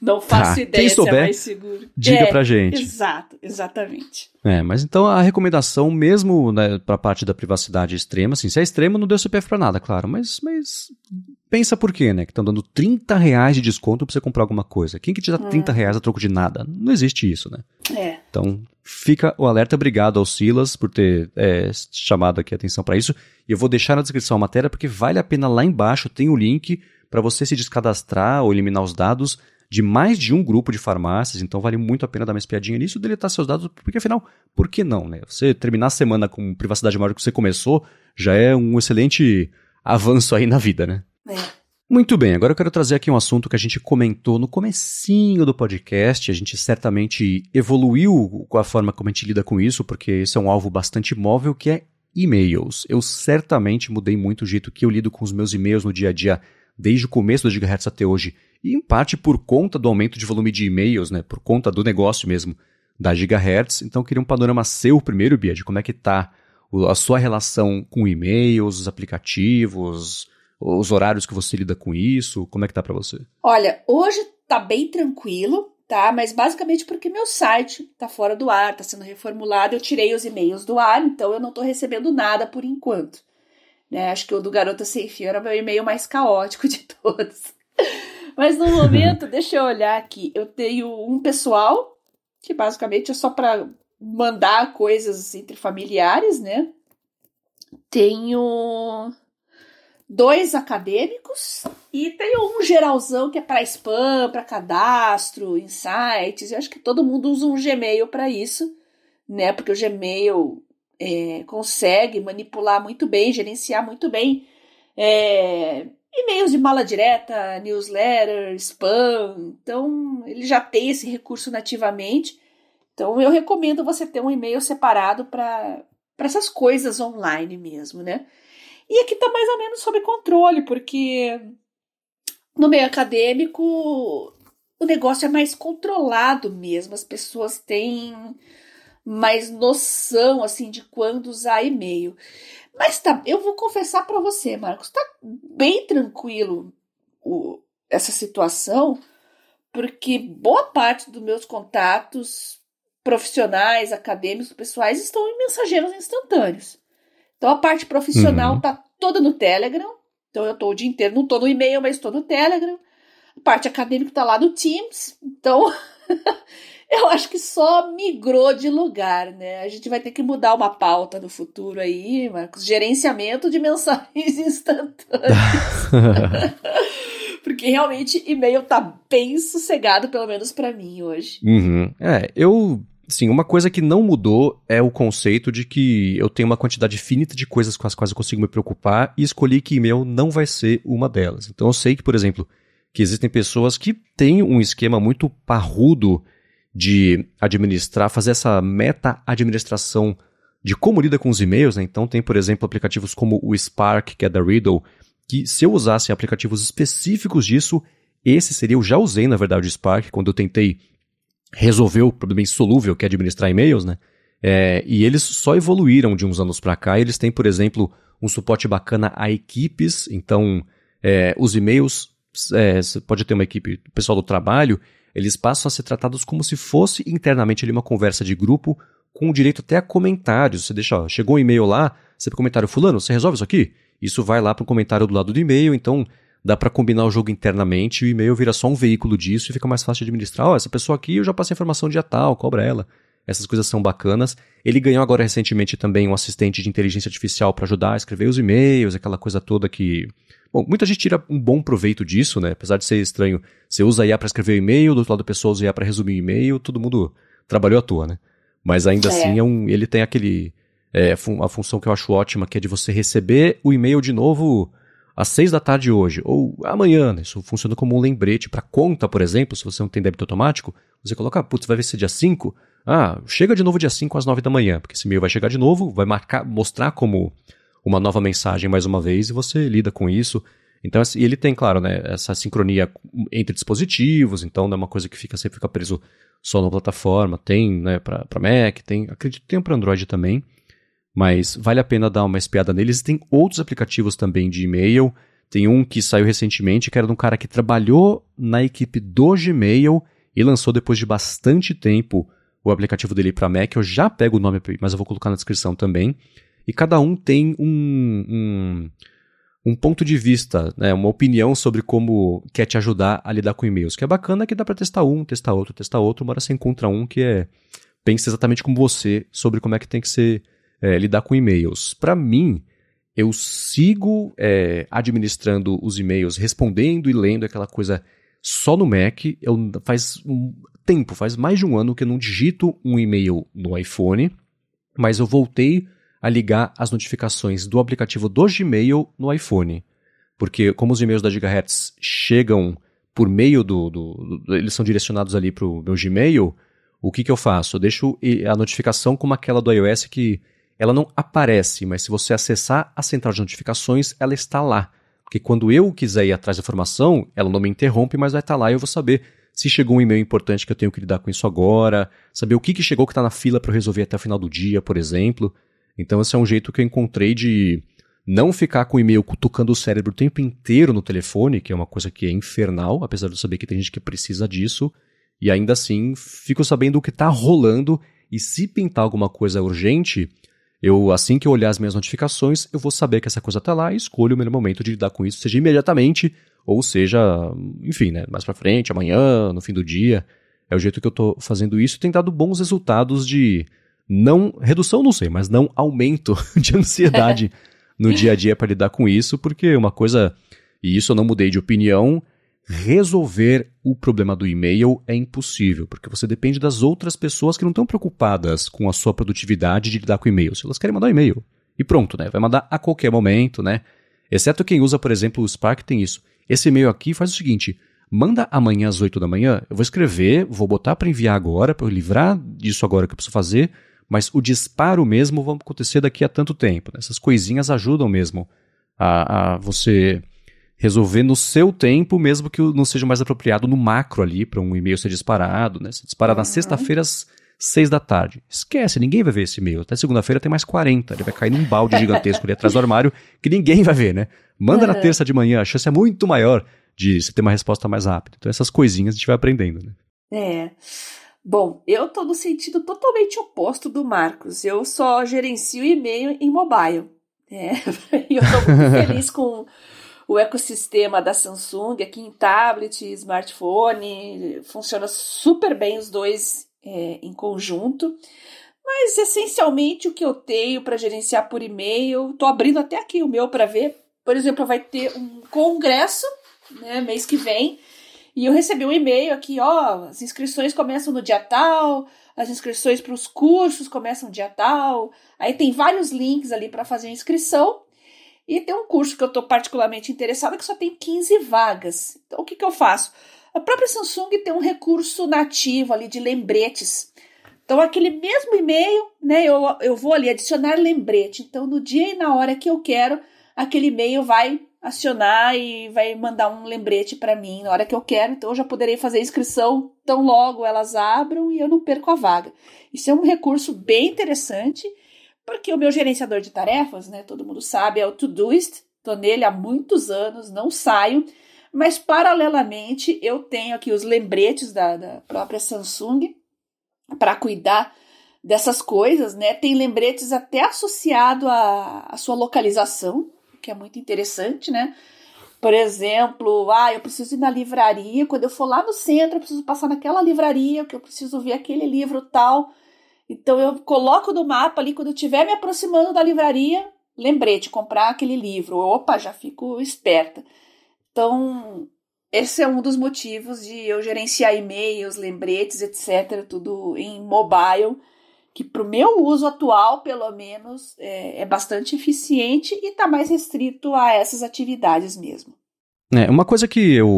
Não faço tá. ideia Quem souber, se é mais seguro. Diga é, pra gente. Exato, exatamente. É, mas então a recomendação, mesmo né, pra parte da privacidade extrema, assim, se é extremo, não deu CPF pra nada, claro, mas, mas pensa por quê, né? Que estão dando 30 reais de desconto pra você comprar alguma coisa. Quem que te dá 30 hum. reais a troco de nada? Não existe isso, né? É. Então, fica o alerta. Obrigado ao Silas por ter é, chamado aqui a atenção para isso. E eu vou deixar na descrição a matéria, porque vale a pena lá embaixo, tem o link para você se descadastrar ou eliminar os dados de mais de um grupo de farmácias, então vale muito a pena dar uma espiadinha nisso e deletar seus dados, porque afinal, por que não, né? Você terminar a semana com privacidade maior que você começou, já é um excelente avanço aí na vida, né? É. Muito bem, agora eu quero trazer aqui um assunto que a gente comentou no comecinho do podcast, a gente certamente evoluiu com a forma como a gente lida com isso, porque esse é um alvo bastante móvel, que é e-mails. Eu certamente mudei muito o jeito que eu lido com os meus e-mails no dia a dia, desde o começo do Gigahertz até hoje, e em parte por conta do aumento de volume de e-mails, né, por conta do negócio mesmo da Gigahertz. Então eu queria um panorama seu primeiro, Bia, de como é que está a sua relação com e-mails, os aplicativos, os horários que você lida com isso, como é que tá para você? Olha, hoje tá bem tranquilo, tá? Mas basicamente porque meu site tá fora do ar, tá sendo reformulado, eu tirei os e-mails do ar, então eu não tô recebendo nada por enquanto. Né? Acho que o do Garota Sem Fio era o meu e-mail mais caótico de todos. Mas no momento, deixa eu olhar aqui. Eu tenho um pessoal, que basicamente é só para mandar coisas entre familiares, né? Tenho dois acadêmicos e tenho um geralzão que é para spam, para cadastro, insights. Eu acho que todo mundo usa um Gmail para isso, né? Porque o Gmail é, consegue manipular muito bem, gerenciar muito bem é, e-mails de mala direta, newsletter, spam. Então, ele já tem esse recurso nativamente. Então, eu recomendo você ter um e-mail separado para essas coisas online mesmo, né? E aqui está mais ou menos sob controle, porque no meio acadêmico o negócio é mais controlado mesmo, as pessoas têm mais noção assim de quando usar e-mail. Mas tá, eu vou confessar para você, Marcos, tá bem tranquilo o, essa situação, porque boa parte dos meus contatos profissionais, acadêmicos, pessoais estão em mensageiros instantâneos. Então a parte profissional uhum. tá toda no Telegram. Então eu tô o dia inteiro, não tô no e-mail, mas tô no Telegram. A parte acadêmica tá lá no Teams. Então eu acho que só migrou de lugar, né? A gente vai ter que mudar uma pauta no futuro aí, Marcos. Gerenciamento de mensagens instantâneas. Porque realmente e-mail tá bem sossegado, pelo menos para mim hoje. Uhum. É, eu Sim, uma coisa que não mudou é o conceito de que eu tenho uma quantidade finita de coisas com as quais eu consigo me preocupar e escolhi que e-mail não vai ser uma delas. Então eu sei que, por exemplo, que existem pessoas que têm um esquema muito parrudo de administrar, fazer essa meta-administração de como lida com os e-mails, né? Então tem, por exemplo, aplicativos como o Spark, que é da Riddle, que se eu usasse aplicativos específicos disso, esse seria, eu já usei, na verdade, o Spark, quando eu tentei resolveu o problema insolúvel que é administrar e-mails, né? É, e eles só evoluíram de uns anos para cá. Eles têm, por exemplo, um suporte bacana a equipes. Então, é, os e-mails, é, você pode ter uma equipe, o pessoal do trabalho, eles passam a ser tratados como se fosse internamente ali uma conversa de grupo, com direito até a comentários. Você deixa, ó, chegou um e-mail lá, você comentário, fulano, você resolve isso aqui? Isso vai lá para o comentário do lado do e-mail, então dá para combinar o jogo internamente e o e-mail vira só um veículo disso e fica mais fácil de administrar. Ó, oh, essa pessoa aqui eu já passei informação dia tal, cobra ela. Essas coisas são bacanas. Ele ganhou agora recentemente também um assistente de inteligência artificial para ajudar a escrever os e-mails, aquela coisa toda que. Bom, muita gente tira um bom proveito disso, né? Apesar de ser estranho. Você usa IA para escrever o e-mail, do outro lado da pessoa usa IA para resumir o e-mail, todo mundo trabalhou à toa, né? Mas ainda é. assim é um, ele tem aquele. É, a função que eu acho ótima, que é de você receber o e-mail de novo às seis da tarde hoje, ou amanhã, né? isso funciona como um lembrete para conta, por exemplo, se você não tem débito automático, você coloca, putz, vai ver se é dia 5? Ah, chega de novo dia 5 às 9 da manhã, porque esse e-mail vai chegar de novo, vai marcar, mostrar como uma nova mensagem mais uma vez e você lida com isso. Então, assim, ele tem, claro, né, essa sincronia entre dispositivos, então não é uma coisa que fica, sempre fica preso só na plataforma. Tem né, para Mac, tem, acredito que tem para Android também mas vale a pena dar uma espiada neles. Tem outros aplicativos também de e-mail. Tem um que saiu recentemente, que era de um cara que trabalhou na equipe do Gmail e lançou depois de bastante tempo o aplicativo dele para Mac. Eu já pego o nome, mas eu vou colocar na descrição também. E cada um tem um, um, um ponto de vista, né, uma opinião sobre como quer te ajudar a lidar com e-mails. Que é bacana que dá para testar um, testar outro, testar outro, uma hora você encontra um que é pensa exatamente como você sobre como é que tem que ser é, lidar com e-mails. Para mim, eu sigo é, administrando os e-mails, respondendo e lendo aquela coisa só no Mac. Eu, faz um tempo, faz mais de um ano que eu não digito um e-mail no iPhone, mas eu voltei a ligar as notificações do aplicativo do Gmail no iPhone. Porque como os e-mails da Gigahertz chegam por meio do, do, do eles são direcionados ali para o meu Gmail, o que, que eu faço? Eu deixo a notificação como aquela do iOS que ela não aparece, mas se você acessar a central de notificações, ela está lá. Porque quando eu quiser ir atrás da informação, ela não me interrompe, mas vai estar lá e eu vou saber se chegou um e-mail importante que eu tenho que lidar com isso agora, saber o que, que chegou que está na fila para eu resolver até o final do dia, por exemplo. Então esse é um jeito que eu encontrei de não ficar com o e-mail cutucando o cérebro o tempo inteiro no telefone, que é uma coisa que é infernal, apesar de eu saber que tem gente que precisa disso, e ainda assim fico sabendo o que está rolando e se pintar alguma coisa urgente, eu, assim que eu olhar as minhas notificações, eu vou saber que essa coisa está lá e escolho o melhor momento de lidar com isso, seja imediatamente, ou seja, enfim, né, mais para frente, amanhã, no fim do dia. É o jeito que eu estou fazendo isso e tem dado bons resultados de não redução, não sei, mas não aumento de ansiedade no dia a dia para lidar com isso, porque uma coisa, e isso eu não mudei de opinião, resolver o problema do e-mail é impossível, porque você depende das outras pessoas que não estão preocupadas com a sua produtividade de lidar com e-mail. Se elas querem mandar um e-mail, e pronto, né? Vai mandar a qualquer momento, né? Exceto quem usa, por exemplo, o Spark tem isso. Esse e-mail aqui faz o seguinte: manda amanhã às 8 da manhã, eu vou escrever, vou botar para enviar agora, para eu livrar disso agora que eu preciso fazer, mas o disparo mesmo vai acontecer daqui a tanto tempo. Né? Essas coisinhas ajudam mesmo a, a você resolver no seu tempo, mesmo que não seja mais apropriado no macro ali para um e-mail ser disparado, né? Se disparar uhum. na sexta-feira às seis da tarde. Esquece, ninguém vai ver esse e-mail. Até segunda-feira tem mais 40. Ele vai cair num balde gigantesco ali atrás do armário que ninguém vai ver, né? Manda uhum. na terça de manhã, a chance é muito maior de você ter uma resposta mais rápida. Então essas coisinhas a gente vai aprendendo, né? É. Bom, eu tô no sentido totalmente oposto do Marcos. Eu só gerencio e-mail em mobile. É, e eu tô muito feliz com o ecossistema da Samsung aqui em tablet, smartphone, funciona super bem os dois é, em conjunto. Mas essencialmente o que eu tenho para gerenciar por e-mail, estou abrindo até aqui o meu para ver. Por exemplo, vai ter um congresso né, mês que vem E eu recebi um e-mail aqui, ó, as inscrições começam no dia tal, as inscrições para os cursos começam no dia tal. Aí tem vários links ali para fazer a inscrição. E tem um curso que eu estou particularmente interessada que só tem 15 vagas. Então o que, que eu faço? A própria Samsung tem um recurso nativo ali de lembretes. Então, aquele mesmo e-mail, né, eu, eu vou ali adicionar lembrete. Então, no dia e na hora que eu quero, aquele e-mail vai acionar e vai mandar um lembrete para mim na hora que eu quero. Então, eu já poderei fazer a inscrição tão logo elas abram e eu não perco a vaga. Isso é um recurso bem interessante, porque o meu gerenciador de tarefas, né, todo mundo sabe, é o Todoist. Estou nele há muitos anos, não saio. Mas, paralelamente, eu tenho aqui os lembretes da, da própria Samsung para cuidar dessas coisas, né? Tem lembretes até associado à, à sua localização, que é muito interessante, né? Por exemplo, ah, eu preciso ir na livraria, quando eu for lá no centro, eu preciso passar naquela livraria, que eu preciso ver aquele livro tal. Então eu coloco no mapa ali, quando eu estiver me aproximando da livraria, lembrete, comprar aquele livro. Opa, já fico esperta. Então, esse é um dos motivos de eu gerenciar e-mails, lembretes, etc., tudo em mobile, que para o meu uso atual, pelo menos, é, é bastante eficiente e está mais restrito a essas atividades mesmo. É, uma coisa que eu,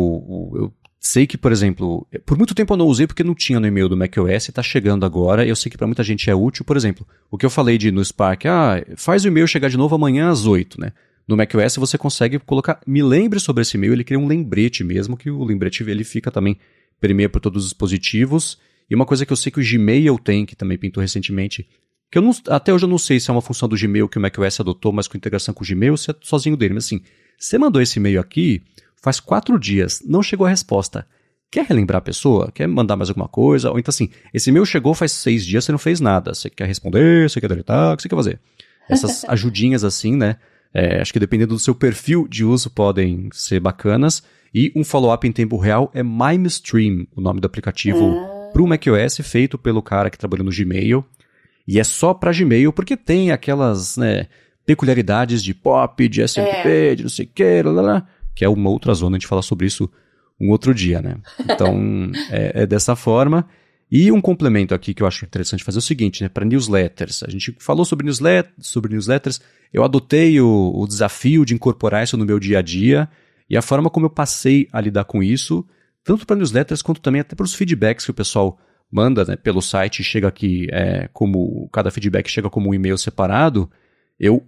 eu sei que, por exemplo, por muito tempo eu não usei porque não tinha no e-mail do macOS, está chegando agora, eu sei que para muita gente é útil, por exemplo, o que eu falei de no Spark, ah, faz o e-mail chegar de novo amanhã às 8, né? No macOS você consegue colocar, me lembre sobre esse e-mail, ele cria um lembrete mesmo, que o lembrete ele fica também, permeia por todos os dispositivos. E uma coisa que eu sei que o Gmail tem, que também pintou recentemente, que eu não, até hoje eu não sei se é uma função do Gmail que o macOS adotou, mas com integração com o Gmail, se é sozinho dele. Mas assim, você mandou esse e-mail aqui, faz quatro dias, não chegou a resposta. Quer relembrar a pessoa? Quer mandar mais alguma coisa? Ou então assim, esse e-mail chegou faz seis dias, você não fez nada. Você quer responder, você quer deletar, o que você quer fazer? Essas ajudinhas assim, né? É, acho que dependendo do seu perfil de uso podem ser bacanas. E um follow-up em tempo real é MimeStream, o nome do aplicativo ah. para o macOS, feito pelo cara que trabalhou no Gmail. E é só para Gmail, porque tem aquelas né, peculiaridades de pop, de SMP, é. de não sei o que, lá, lá, que é uma outra zona, a gente fala sobre isso um outro dia, né? Então, é, é dessa forma. E um complemento aqui que eu acho interessante fazer é o seguinte, né, para newsletters. A gente falou sobre, newslet sobre newsletters, eu adotei o, o, desafio de incorporar isso no meu dia a dia e a forma como eu passei a lidar com isso, tanto para newsletters quanto também até para os feedbacks que o pessoal manda né, pelo site, chega aqui é, como cada feedback chega como um e-mail separado. Eu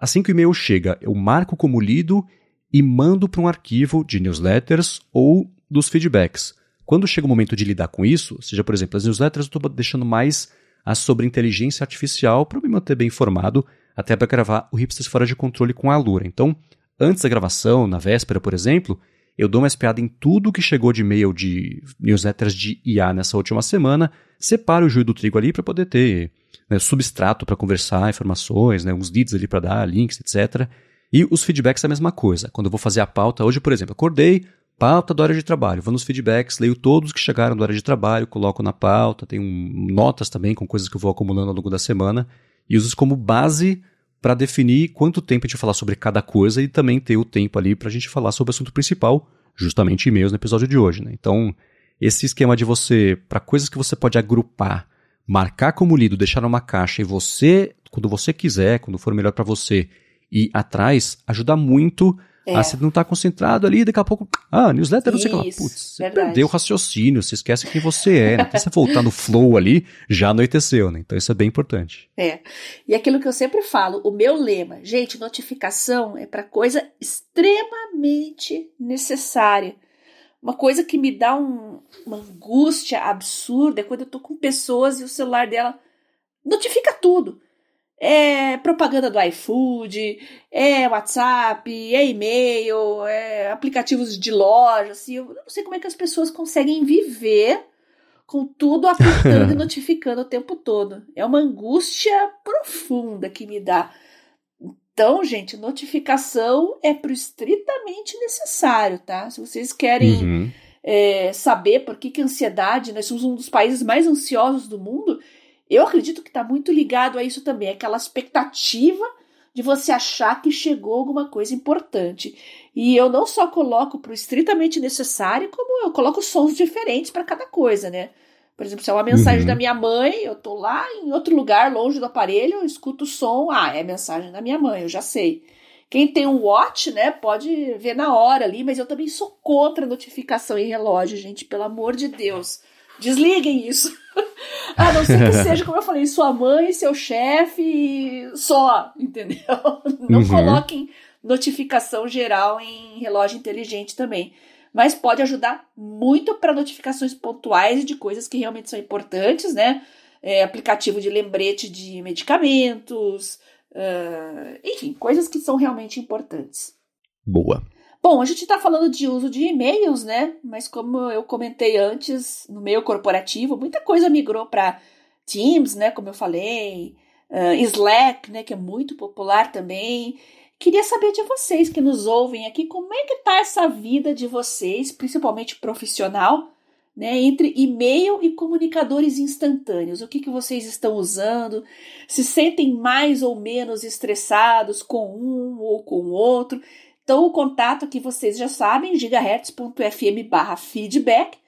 assim que o e-mail chega, eu marco como lido e mando para um arquivo de newsletters ou dos feedbacks. Quando chega o momento de lidar com isso, seja, por exemplo, as newsletters, eu estou deixando mais as sobre inteligência artificial para me manter bem informado, até para gravar o Hipsters Fora de Controle com a Lura. Então, antes da gravação, na véspera, por exemplo, eu dou uma espiada em tudo que chegou de e-mail de newsletters de IA nessa última semana, separo o joio do trigo ali para poder ter né, substrato para conversar, informações, né, uns leads ali para dar, links, etc. E os feedbacks é a mesma coisa. Quando eu vou fazer a pauta, hoje, por exemplo, acordei, Pauta da hora de trabalho. Vou nos feedbacks, leio todos que chegaram da hora de trabalho, coloco na pauta, tenho notas também com coisas que eu vou acumulando ao longo da semana e uso isso como base para definir quanto tempo a gente falar sobre cada coisa e também ter o tempo ali para a gente falar sobre o assunto principal, justamente e-mails no episódio de hoje. Né? Então, esse esquema de você, para coisas que você pode agrupar, marcar como lido, deixar numa caixa e você, quando você quiser, quando for melhor para você, ir atrás, ajuda muito é. Ah, você não está concentrado ali, daqui a pouco, ah, newsletter, não sei o que Putz, você perdeu o raciocínio, você esquece quem você é. Né? Até você voltar no flow ali, já anoiteceu, né? Então isso é bem importante. É. E aquilo que eu sempre falo, o meu lema, gente, notificação é para coisa extremamente necessária. Uma coisa que me dá um, uma angústia absurda é quando eu tô com pessoas e o celular dela notifica tudo é propaganda do iFood, é WhatsApp, é e-mail, é aplicativos de loja, assim, eu não sei como é que as pessoas conseguem viver com tudo apitando e notificando o tempo todo. É uma angústia profunda que me dá. Então, gente, notificação é pro estritamente necessário, tá? Se vocês querem uhum. é, saber por que, que a ansiedade, nós somos um dos países mais ansiosos do mundo, eu acredito que está muito ligado a isso também, aquela expectativa de você achar que chegou alguma coisa importante. E eu não só coloco para o estritamente necessário, como eu coloco sons diferentes para cada coisa, né? Por exemplo, se é uma mensagem uhum. da minha mãe, eu tô lá em outro lugar, longe do aparelho, eu escuto o som, ah, é mensagem da minha mãe, eu já sei. Quem tem um watch, né, pode ver na hora ali, mas eu também sou contra notificação em relógio, gente, pelo amor de Deus. Desliguem isso. a não ser que seja, como eu falei, sua mãe, seu chefe, só, entendeu? Não uhum. coloquem notificação geral em relógio inteligente também. Mas pode ajudar muito para notificações pontuais de coisas que realmente são importantes, né? É, aplicativo de lembrete de medicamentos, uh, enfim, coisas que são realmente importantes. Boa. Bom, a gente está falando de uso de e-mails, né? Mas como eu comentei antes, no meio corporativo, muita coisa migrou para Teams, né? Como eu falei, uh, Slack, né? Que é muito popular também. Queria saber de vocês que nos ouvem aqui, como é que tá essa vida de vocês, principalmente profissional, né, entre e-mail e comunicadores instantâneos. O que, que vocês estão usando? Se sentem mais ou menos estressados com um ou com o outro? Então, o contato que vocês já sabem, gigahertz.fm barra feedback,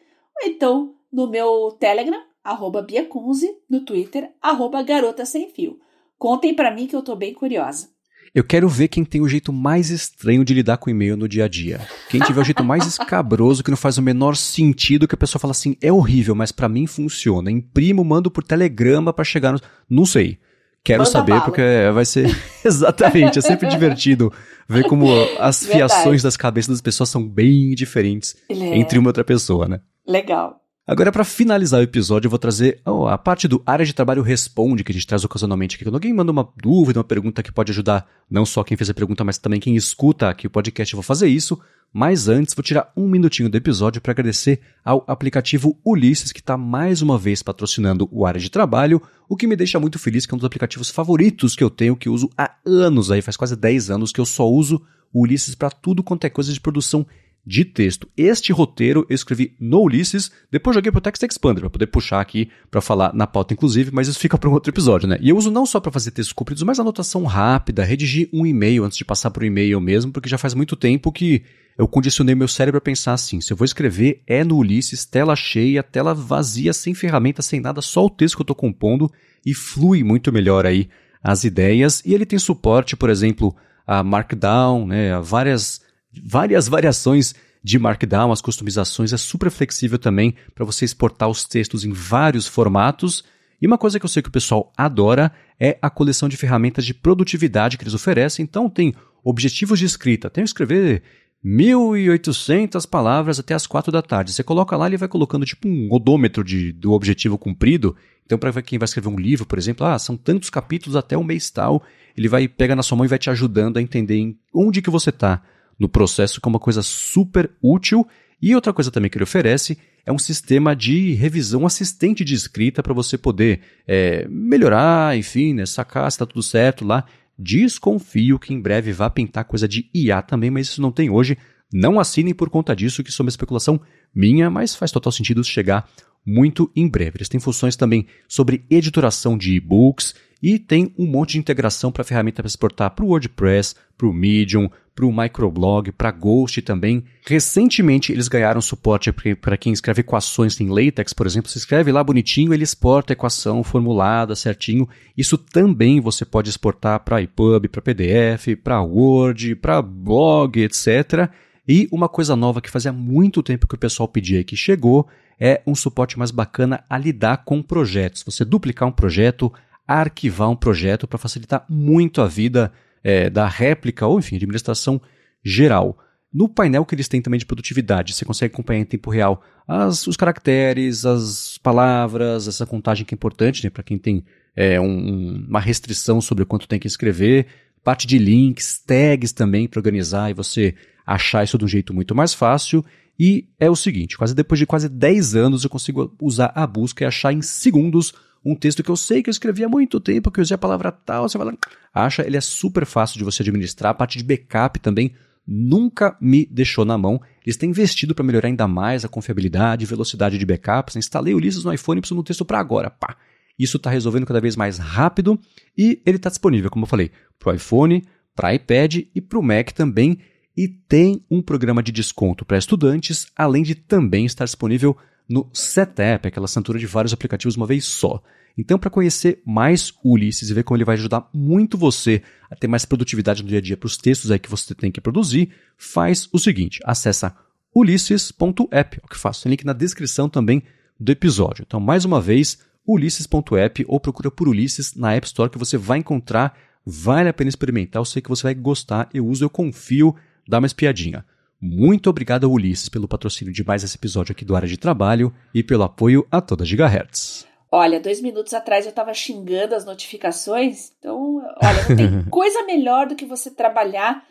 ou então no meu Telegram, arroba Biacunze, no Twitter, arroba Garota Sem Fio. Contem para mim que eu tô bem curiosa. Eu quero ver quem tem o jeito mais estranho de lidar com e-mail no dia a dia. Quem tiver o jeito mais escabroso, que não faz o menor sentido, que a pessoa fala assim, é horrível, mas para mim funciona. Imprimo, mando por telegrama para chegar no... Não sei. Quero Manda saber bala. porque vai ser exatamente, é sempre divertido ver como as fiações das cabeças das pessoas são bem diferentes é. entre uma e outra pessoa, né? Legal. Agora, para finalizar o episódio, eu vou trazer oh, a parte do Área de Trabalho Responde, que a gente traz ocasionalmente aqui. Quando alguém manda uma dúvida, uma pergunta que pode ajudar não só quem fez a pergunta, mas também quem escuta aqui o podcast, eu vou fazer isso. Mas antes, vou tirar um minutinho do episódio para agradecer ao aplicativo Ulisses, que está mais uma vez patrocinando o Área de Trabalho, o que me deixa muito feliz, que é um dos aplicativos favoritos que eu tenho, que uso há anos aí, faz quase 10 anos que eu só uso o Ulisses para tudo quanto é coisa de produção de texto. Este roteiro eu escrevi no Ulisses, depois joguei pro Text Expander para poder puxar aqui para falar na pauta inclusive, mas isso fica para um outro episódio, né? E eu uso não só para fazer textos compridos, mas anotação rápida, redigir um e-mail antes de passar para o e-mail mesmo, porque já faz muito tempo que eu condicionei meu cérebro a pensar assim: se eu vou escrever, é no Ulisses, tela cheia, tela vazia, sem ferramenta, sem nada, só o texto que eu estou compondo e flui muito melhor aí as ideias. E ele tem suporte, por exemplo, a Markdown, né, a várias várias variações de Markdown, as customizações, é super flexível também para você exportar os textos em vários formatos. E uma coisa que eu sei que o pessoal adora é a coleção de ferramentas de produtividade que eles oferecem. Então tem objetivos de escrita, tem que escrever 1.800 palavras até as 4 da tarde. Você coloca lá, ele vai colocando tipo um odômetro de, do objetivo cumprido. Então, para quem vai escrever um livro, por exemplo, ah, são tantos capítulos até o mês tal, ele vai pegar na sua mão e vai te ajudando a entender onde que você está no processo, que é uma coisa super útil. E outra coisa também que ele oferece é um sistema de revisão assistente de escrita para você poder é, melhorar, enfim, né, sacar se está tudo certo lá. Desconfio que em breve vá pintar coisa de IA também, mas isso não tem hoje. Não assinem por conta disso, que isso é uma especulação minha, mas faz total sentido chegar muito em breve. Eles têm funções também sobre editoração de e-books e tem um monte de integração para ferramenta para exportar para o WordPress, para o Medium, para o Microblog, para Ghost também. Recentemente eles ganharam suporte para quem escreve equações em LaTeX, por exemplo. Você escreve lá bonitinho, ele exporta a equação formulada certinho. Isso também você pode exportar para EPUB, para PDF, para Word, para blog, etc. E uma coisa nova que fazia muito tempo que o pessoal pedia e que chegou é um suporte mais bacana a lidar com projetos. Você duplicar um projeto, arquivar um projeto para facilitar muito a vida é, da réplica ou, enfim, administração geral. No painel que eles têm também de produtividade, você consegue acompanhar em tempo real as, os caracteres, as palavras, essa contagem que é importante né, para quem tem é, um, uma restrição sobre quanto tem que escrever, parte de links, tags também para organizar e você achar isso de um jeito muito mais fácil. E é o seguinte, quase depois de quase 10 anos eu consigo usar a busca e achar em segundos um texto que eu sei que eu escrevi há muito tempo, que eu usei a palavra tal, você vai lá, acha, ele é super fácil de você administrar, a parte de backup também nunca me deixou na mão. Eles têm investido para melhorar ainda mais a confiabilidade e velocidade de backups. Instalei o Ulysses no iPhone e preciso no texto para agora, pá. Isso está resolvendo cada vez mais rápido e ele está disponível, como eu falei, para o iPhone, para iPad e para o Mac também. E tem um programa de desconto para estudantes, além de também estar disponível no Setup, aquela assinatura de vários aplicativos uma vez só. Então, para conhecer mais o Ulisses e ver como ele vai ajudar muito você a ter mais produtividade no dia a dia para os textos aí que você tem que produzir, faz o seguinte: acessa ulisses.app, o que faço, tem link na descrição também do episódio. Então, mais uma vez, ulisses.app ou procura por Ulisses na App Store que você vai encontrar. Vale a pena experimentar, eu sei que você vai gostar, eu uso, eu confio, dá uma espiadinha. Muito obrigado Ulisses pelo patrocínio de mais esse episódio aqui do Área de Trabalho e pelo apoio a toda Gigahertz. Olha, dois minutos atrás eu estava xingando as notificações, então, olha, não tem coisa melhor do que você trabalhar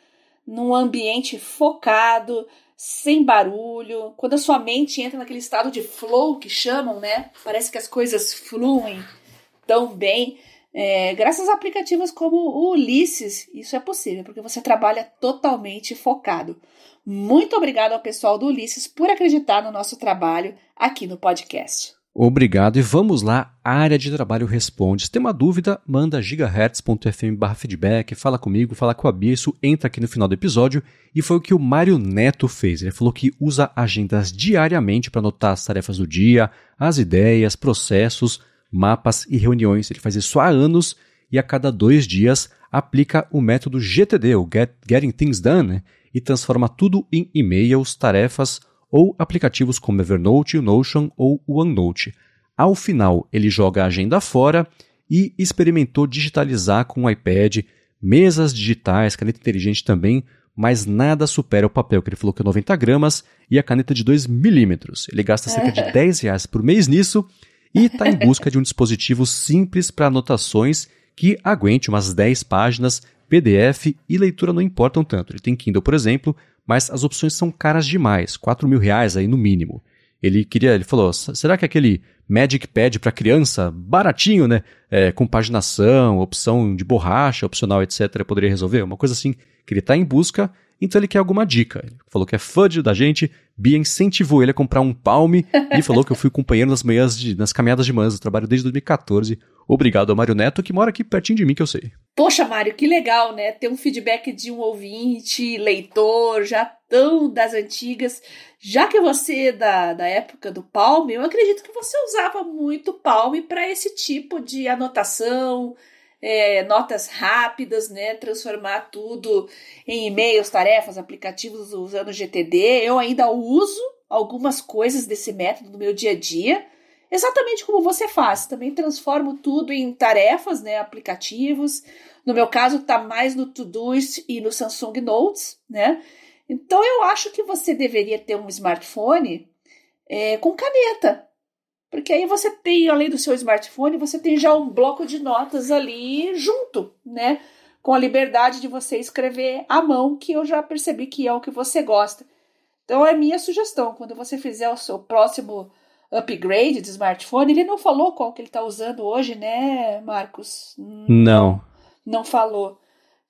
num ambiente focado, sem barulho, quando a sua mente entra naquele estado de flow que chamam, né? Parece que as coisas fluem tão bem. É, graças a aplicativos como o Ulisses, isso é possível, porque você trabalha totalmente focado. Muito obrigado ao pessoal do Ulisses por acreditar no nosso trabalho aqui no podcast. Obrigado e vamos lá, área de trabalho responde. Se tem uma dúvida, manda gigahertz.fm feedback, fala comigo, fala com a Bia, entra aqui no final do episódio e foi o que o Mário Neto fez. Ele falou que usa agendas diariamente para anotar as tarefas do dia, as ideias, processos, mapas e reuniões. Ele faz isso há anos e a cada dois dias aplica o método GTD, o Get, Getting Things Done, né? E transforma tudo em e-mails, tarefas, ou aplicativos como Evernote, Notion ou OneNote. Ao final, ele joga a agenda fora e experimentou digitalizar com o iPad, mesas digitais, caneta inteligente também, mas nada supera o papel, que ele falou que é 90 gramas, e a caneta de 2 milímetros. Ele gasta cerca de 10 reais por mês nisso e está em busca de um dispositivo simples para anotações que aguente umas 10 páginas, PDF e leitura não importam tanto. Ele tem Kindle, por exemplo, mas as opções são caras demais, 4 mil reais aí no mínimo. Ele queria, ele falou, será que aquele Magic Pad para criança, baratinho, né, é, com paginação, opção de borracha, opcional, etc, poderia resolver? Uma coisa assim que ele está em busca, então ele quer alguma dica. Ele falou que é fã da gente, Bia incentivou ele a comprar um Palme e falou que eu fui companheiro nas manhãs de, nas caminhadas de manhãs, eu trabalho desde 2014. Obrigado ao Mário Neto, que mora aqui pertinho de mim, que eu sei. Poxa, Mário, que legal, né? Ter um feedback de um ouvinte, leitor, já tão das antigas. Já que você é da, da época do Palme, eu acredito que você usava muito Palme para esse tipo de anotação, é, notas rápidas, né? Transformar tudo em e-mails, tarefas, aplicativos usando GTD. Eu ainda uso algumas coisas desse método no meu dia a dia exatamente como você faz. Também transformo tudo em tarefas, né, aplicativos. No meu caso, está mais no Todoist e no Samsung Notes, né? Então eu acho que você deveria ter um smartphone é, com caneta. Porque aí você tem, além do seu smartphone, você tem já um bloco de notas ali junto, né? Com a liberdade de você escrever à mão, que eu já percebi que é o que você gosta. Então é minha sugestão, quando você fizer o seu próximo upgrade de smartphone. Ele não falou qual que ele está usando hoje, né, Marcos? Não. Não falou.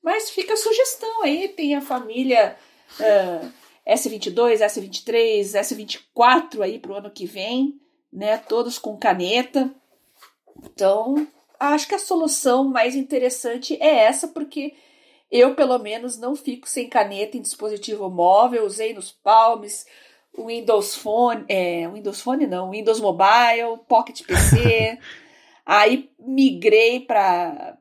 Mas fica a sugestão aí. Tem a família uh, S22, S23, S24 aí para o ano que vem, né? Todos com caneta. Então, acho que a solução mais interessante é essa, porque eu, pelo menos, não fico sem caneta em dispositivo móvel. Usei nos palmes, Windows Phone, é, Windows Phone não, Windows Mobile, Pocket PC. Aí migrei para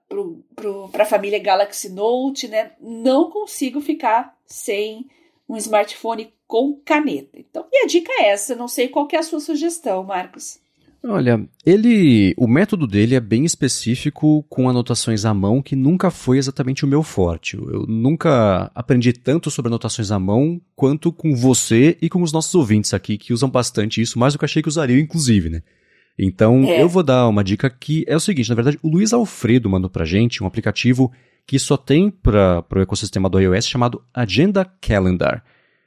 a família Galaxy Note, né? Não consigo ficar sem um smartphone com caneta. Então, minha dica é essa. Não sei qual é a sua sugestão, Marcos. Olha, ele, o método dele é bem específico com anotações à mão, que nunca foi exatamente o meu forte. Eu nunca aprendi tanto sobre anotações à mão quanto com você e com os nossos ouvintes aqui, que usam bastante isso, mais do que achei que usariam, inclusive, né? Então, é. eu vou dar uma dica que é o seguinte, na verdade, o Luiz Alfredo mandou pra gente um aplicativo que só tem para o ecossistema do iOS chamado Agenda Calendar.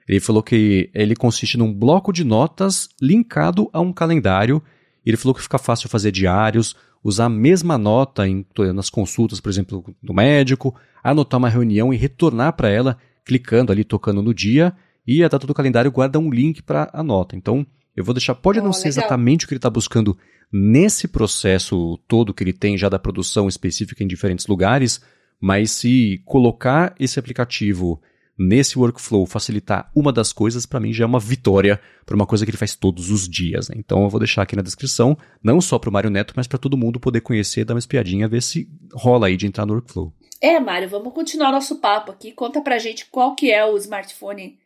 Ele falou que ele consiste num bloco de notas linkado a um calendário ele falou que fica fácil fazer diários, usar a mesma nota em, nas consultas, por exemplo, do médico, anotar uma reunião e retornar para ela, clicando ali, tocando no dia, e a data do calendário guarda um link para a nota. Então, Eu vou deixar, pode oh, não ser exatamente o que ele está buscando nesse processo todo que ele tem já da produção específica em diferentes lugares, mas se colocar esse aplicativo nesse workflow facilitar uma das coisas, para mim já é uma vitória para uma coisa que ele faz todos os dias. Né? Então eu vou deixar aqui na descrição, não só para o Mário Neto, mas para todo mundo poder conhecer, dar uma espiadinha, ver se rola aí de entrar no workflow. É, Mário, vamos continuar nosso papo aqui. Conta pra gente qual que é o smartphone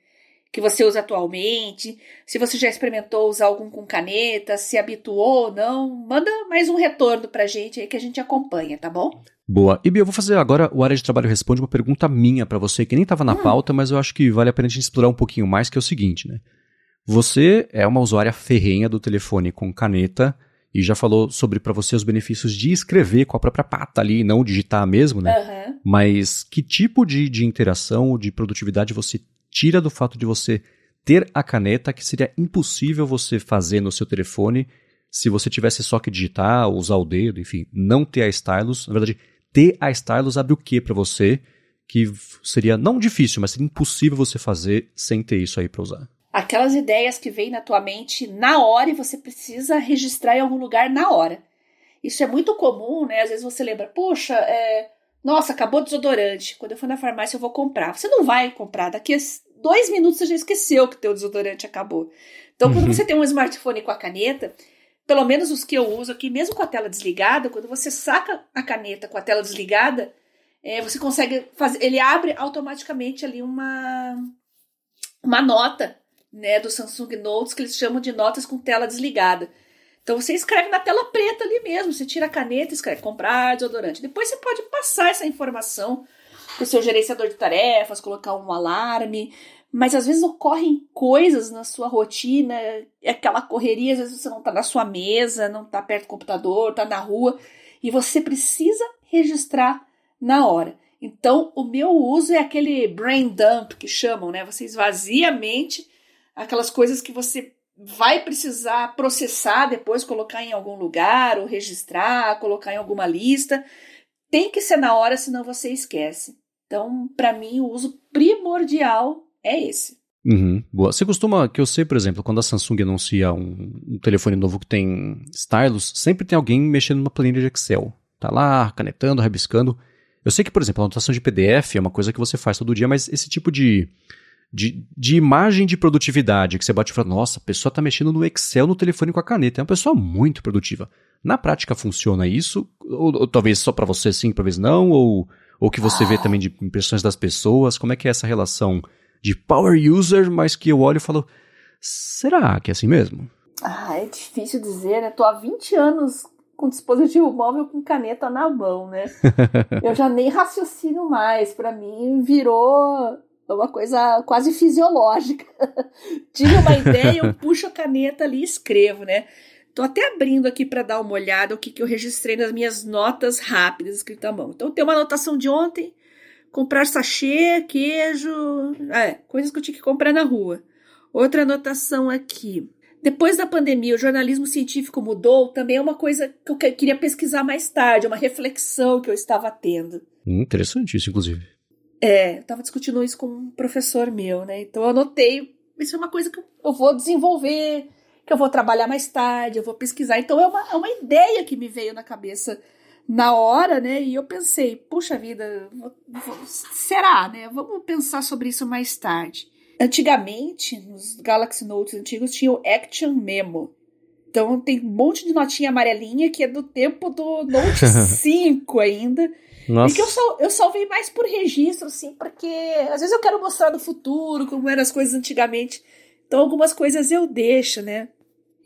que você usa atualmente, se você já experimentou usar algum com caneta, se habituou ou não. Manda mais um retorno pra gente aí que a gente acompanha, tá bom? Boa. Ibi, eu vou fazer agora o Área de Trabalho Responde uma pergunta minha para você, que nem estava na hum. pauta, mas eu acho que vale a pena a gente explorar um pouquinho mais, que é o seguinte, né? Você é uma usuária ferrenha do telefone com caneta e já falou sobre para você os benefícios de escrever com a própria pata ali, não digitar mesmo, né? Uhum. Mas que tipo de, de interação ou de produtividade você tira do fato de você ter a caneta que seria impossível você fazer no seu telefone se você tivesse só que digitar, usar o dedo, enfim, não ter a stylus. Na verdade, ter a stylus abre o que para você que seria não difícil, mas seria impossível você fazer sem ter isso aí para usar? Aquelas ideias que vêm na tua mente na hora e você precisa registrar em algum lugar na hora. Isso é muito comum, né? Às vezes você lembra, poxa, é... nossa, acabou o desodorante. Quando eu for na farmácia eu vou comprar. Você não vai comprar. Daqui a dois minutos você já esqueceu que teu desodorante acabou. Então, quando uhum. você tem um smartphone com a caneta, pelo menos os que eu uso aqui, mesmo com a tela desligada, quando você saca a caneta com a tela desligada, é, você consegue fazer. Ele abre automaticamente ali uma, uma nota né, do Samsung Notes que eles chamam de notas com tela desligada. Então você escreve na tela preta ali mesmo, você tira a caneta e escreve comprar desodorante. Depois você pode passar essa informação para o seu gerenciador de tarefas, colocar um alarme, mas às vezes ocorrem coisas na sua rotina, é aquela correria, às vezes você não está na sua mesa, não está perto do computador, está na rua, e você precisa registrar na hora. Então, o meu uso é aquele brain dump que chamam, né? Você esvazia a mente, aquelas coisas que você vai precisar processar depois, colocar em algum lugar, ou registrar, colocar em alguma lista. Tem que ser na hora, senão você esquece. Então, para mim, o uso primordial é esse. Uhum, boa. Você costuma, que eu sei, por exemplo, quando a Samsung anuncia um, um, telefone novo que tem stylus, sempre tem alguém mexendo numa planilha de Excel. Tá lá, canetando, rabiscando. Eu sei que, por exemplo, a anotação de PDF é uma coisa que você faz todo dia, mas esse tipo de, de, de imagem de produtividade que você bate e fala, nossa, a pessoa está mexendo no Excel no telefone com a caneta. É uma pessoa muito produtiva. Na prática funciona isso? Ou, ou talvez só para você sim, talvez não? Ou o que você vê ah. também de impressões das pessoas? Como é que é essa relação de power user, mas que eu olho e falo, será que é assim mesmo? Ah, é difícil dizer, né? Tô há 20 anos com dispositivo móvel com caneta na mão, né? eu já nem raciocino mais. Para mim, virou uma coisa quase fisiológica. Tive uma ideia, eu puxo a caneta ali e escrevo, né? Tô até abrindo aqui para dar uma olhada o que, que eu registrei nas minhas notas rápidas escritas à mão. Então, tem uma anotação de ontem, comprar sachê, queijo, é, coisas que eu tinha que comprar na rua. Outra anotação aqui. Depois da pandemia, o jornalismo científico mudou, também é uma coisa que eu queria pesquisar mais tarde, uma reflexão que eu estava tendo. Hum, interessante isso, inclusive. É, eu estava discutindo isso com um professor meu, né? Então eu anotei, isso é uma coisa que eu vou desenvolver que eu vou trabalhar mais tarde, eu vou pesquisar. Então é uma, é uma ideia que me veio na cabeça na hora, né? E eu pensei, puxa vida, vou, vou, será, né? Vamos pensar sobre isso mais tarde. Antigamente, nos Galaxy Notes antigos, tinha o Action Memo. Então tem um monte de notinha amarelinha que é do tempo do Note 5 ainda. Nossa. E que eu, sal, eu salvei mais por registro, assim, porque às vezes eu quero mostrar no futuro como eram as coisas antigamente. Então algumas coisas eu deixo, né?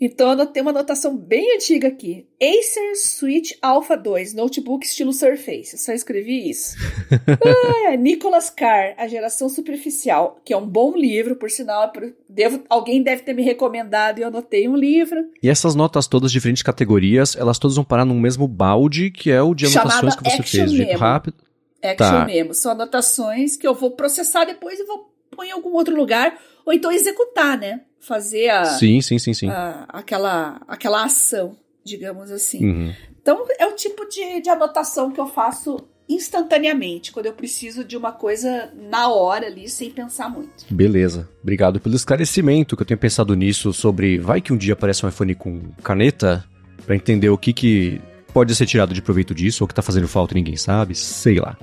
Então eu tenho uma anotação bem antiga aqui. Acer Switch Alpha 2, notebook estilo Surface. Eu só escrevi isso. ah, Nicholas Carr, A Geração Superficial, que é um bom livro, por sinal. Devo, alguém deve ter me recomendado e eu anotei um livro. E essas notas todas de diferentes categorias, elas todas vão parar num mesmo balde, que é o de anotações que você fez. De rápido. Action tá. Memo. São anotações que eu vou processar depois e vou pôr em algum outro lugar. Ou então executar, né? fazer a, sim, sim, sim, sim. A, aquela, aquela ação, digamos assim. Uhum. Então, é o tipo de, de anotação que eu faço instantaneamente, quando eu preciso de uma coisa na hora ali, sem pensar muito. Beleza. Obrigado pelo esclarecimento, que eu tenho pensado nisso sobre vai que um dia aparece um iPhone com caneta para entender o que que pode ser tirado de proveito disso ou que tá fazendo falta e ninguém sabe, sei lá.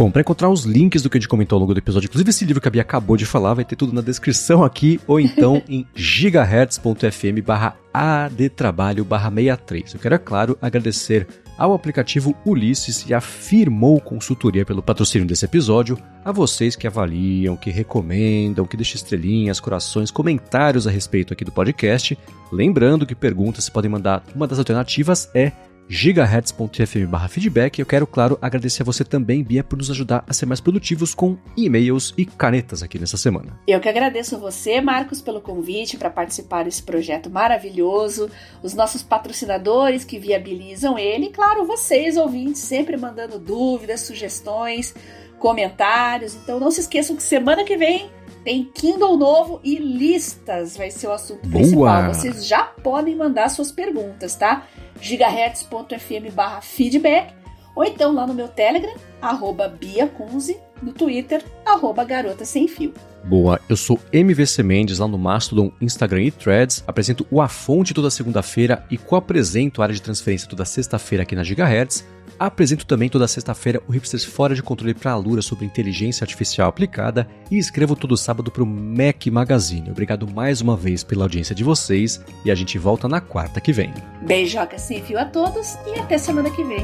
Bom, para encontrar os links do que a gente comentou ao longo do episódio, inclusive esse livro que a Bia acabou de falar, vai ter tudo na descrição aqui, ou então em gigahertz.fm barra adtrabalho barra 63. Eu quero, é claro, agradecer ao aplicativo Ulisses e a Firmou Consultoria pelo patrocínio desse episódio, a vocês que avaliam, que recomendam, que deixam estrelinhas, corações, comentários a respeito aqui do podcast. Lembrando que perguntas se podem mandar, uma das alternativas é gigahertz.fm feedback. Eu quero, claro, agradecer a você também, Bia, por nos ajudar a ser mais produtivos com e-mails e canetas aqui nessa semana. Eu que agradeço você, Marcos, pelo convite para participar desse projeto maravilhoso, os nossos patrocinadores que viabilizam ele, e, claro, vocês, ouvintes, sempre mandando dúvidas, sugestões, comentários. Então não se esqueçam que semana que vem tem Kindle novo e listas vai ser o assunto Boa. principal. Vocês já podem mandar suas perguntas, tá? gigahertz.fm barra feedback ou então lá no meu Telegram, arroba biacunze, no Twitter, arroba garota sem fio. Boa, eu sou MVC Mendes lá no Mastodon, Instagram e Threads, apresento o A Fonte toda segunda-feira e co-apresento a área de transferência toda sexta-feira aqui na Gigahertz. Apresento também toda sexta-feira o Hipsters Fora de Controle para a Lura sobre inteligência artificial aplicada e escrevo todo sábado para o Mac Magazine. Obrigado mais uma vez pela audiência de vocês e a gente volta na quarta que vem. Beijoca sem fio a todos e até semana que vem.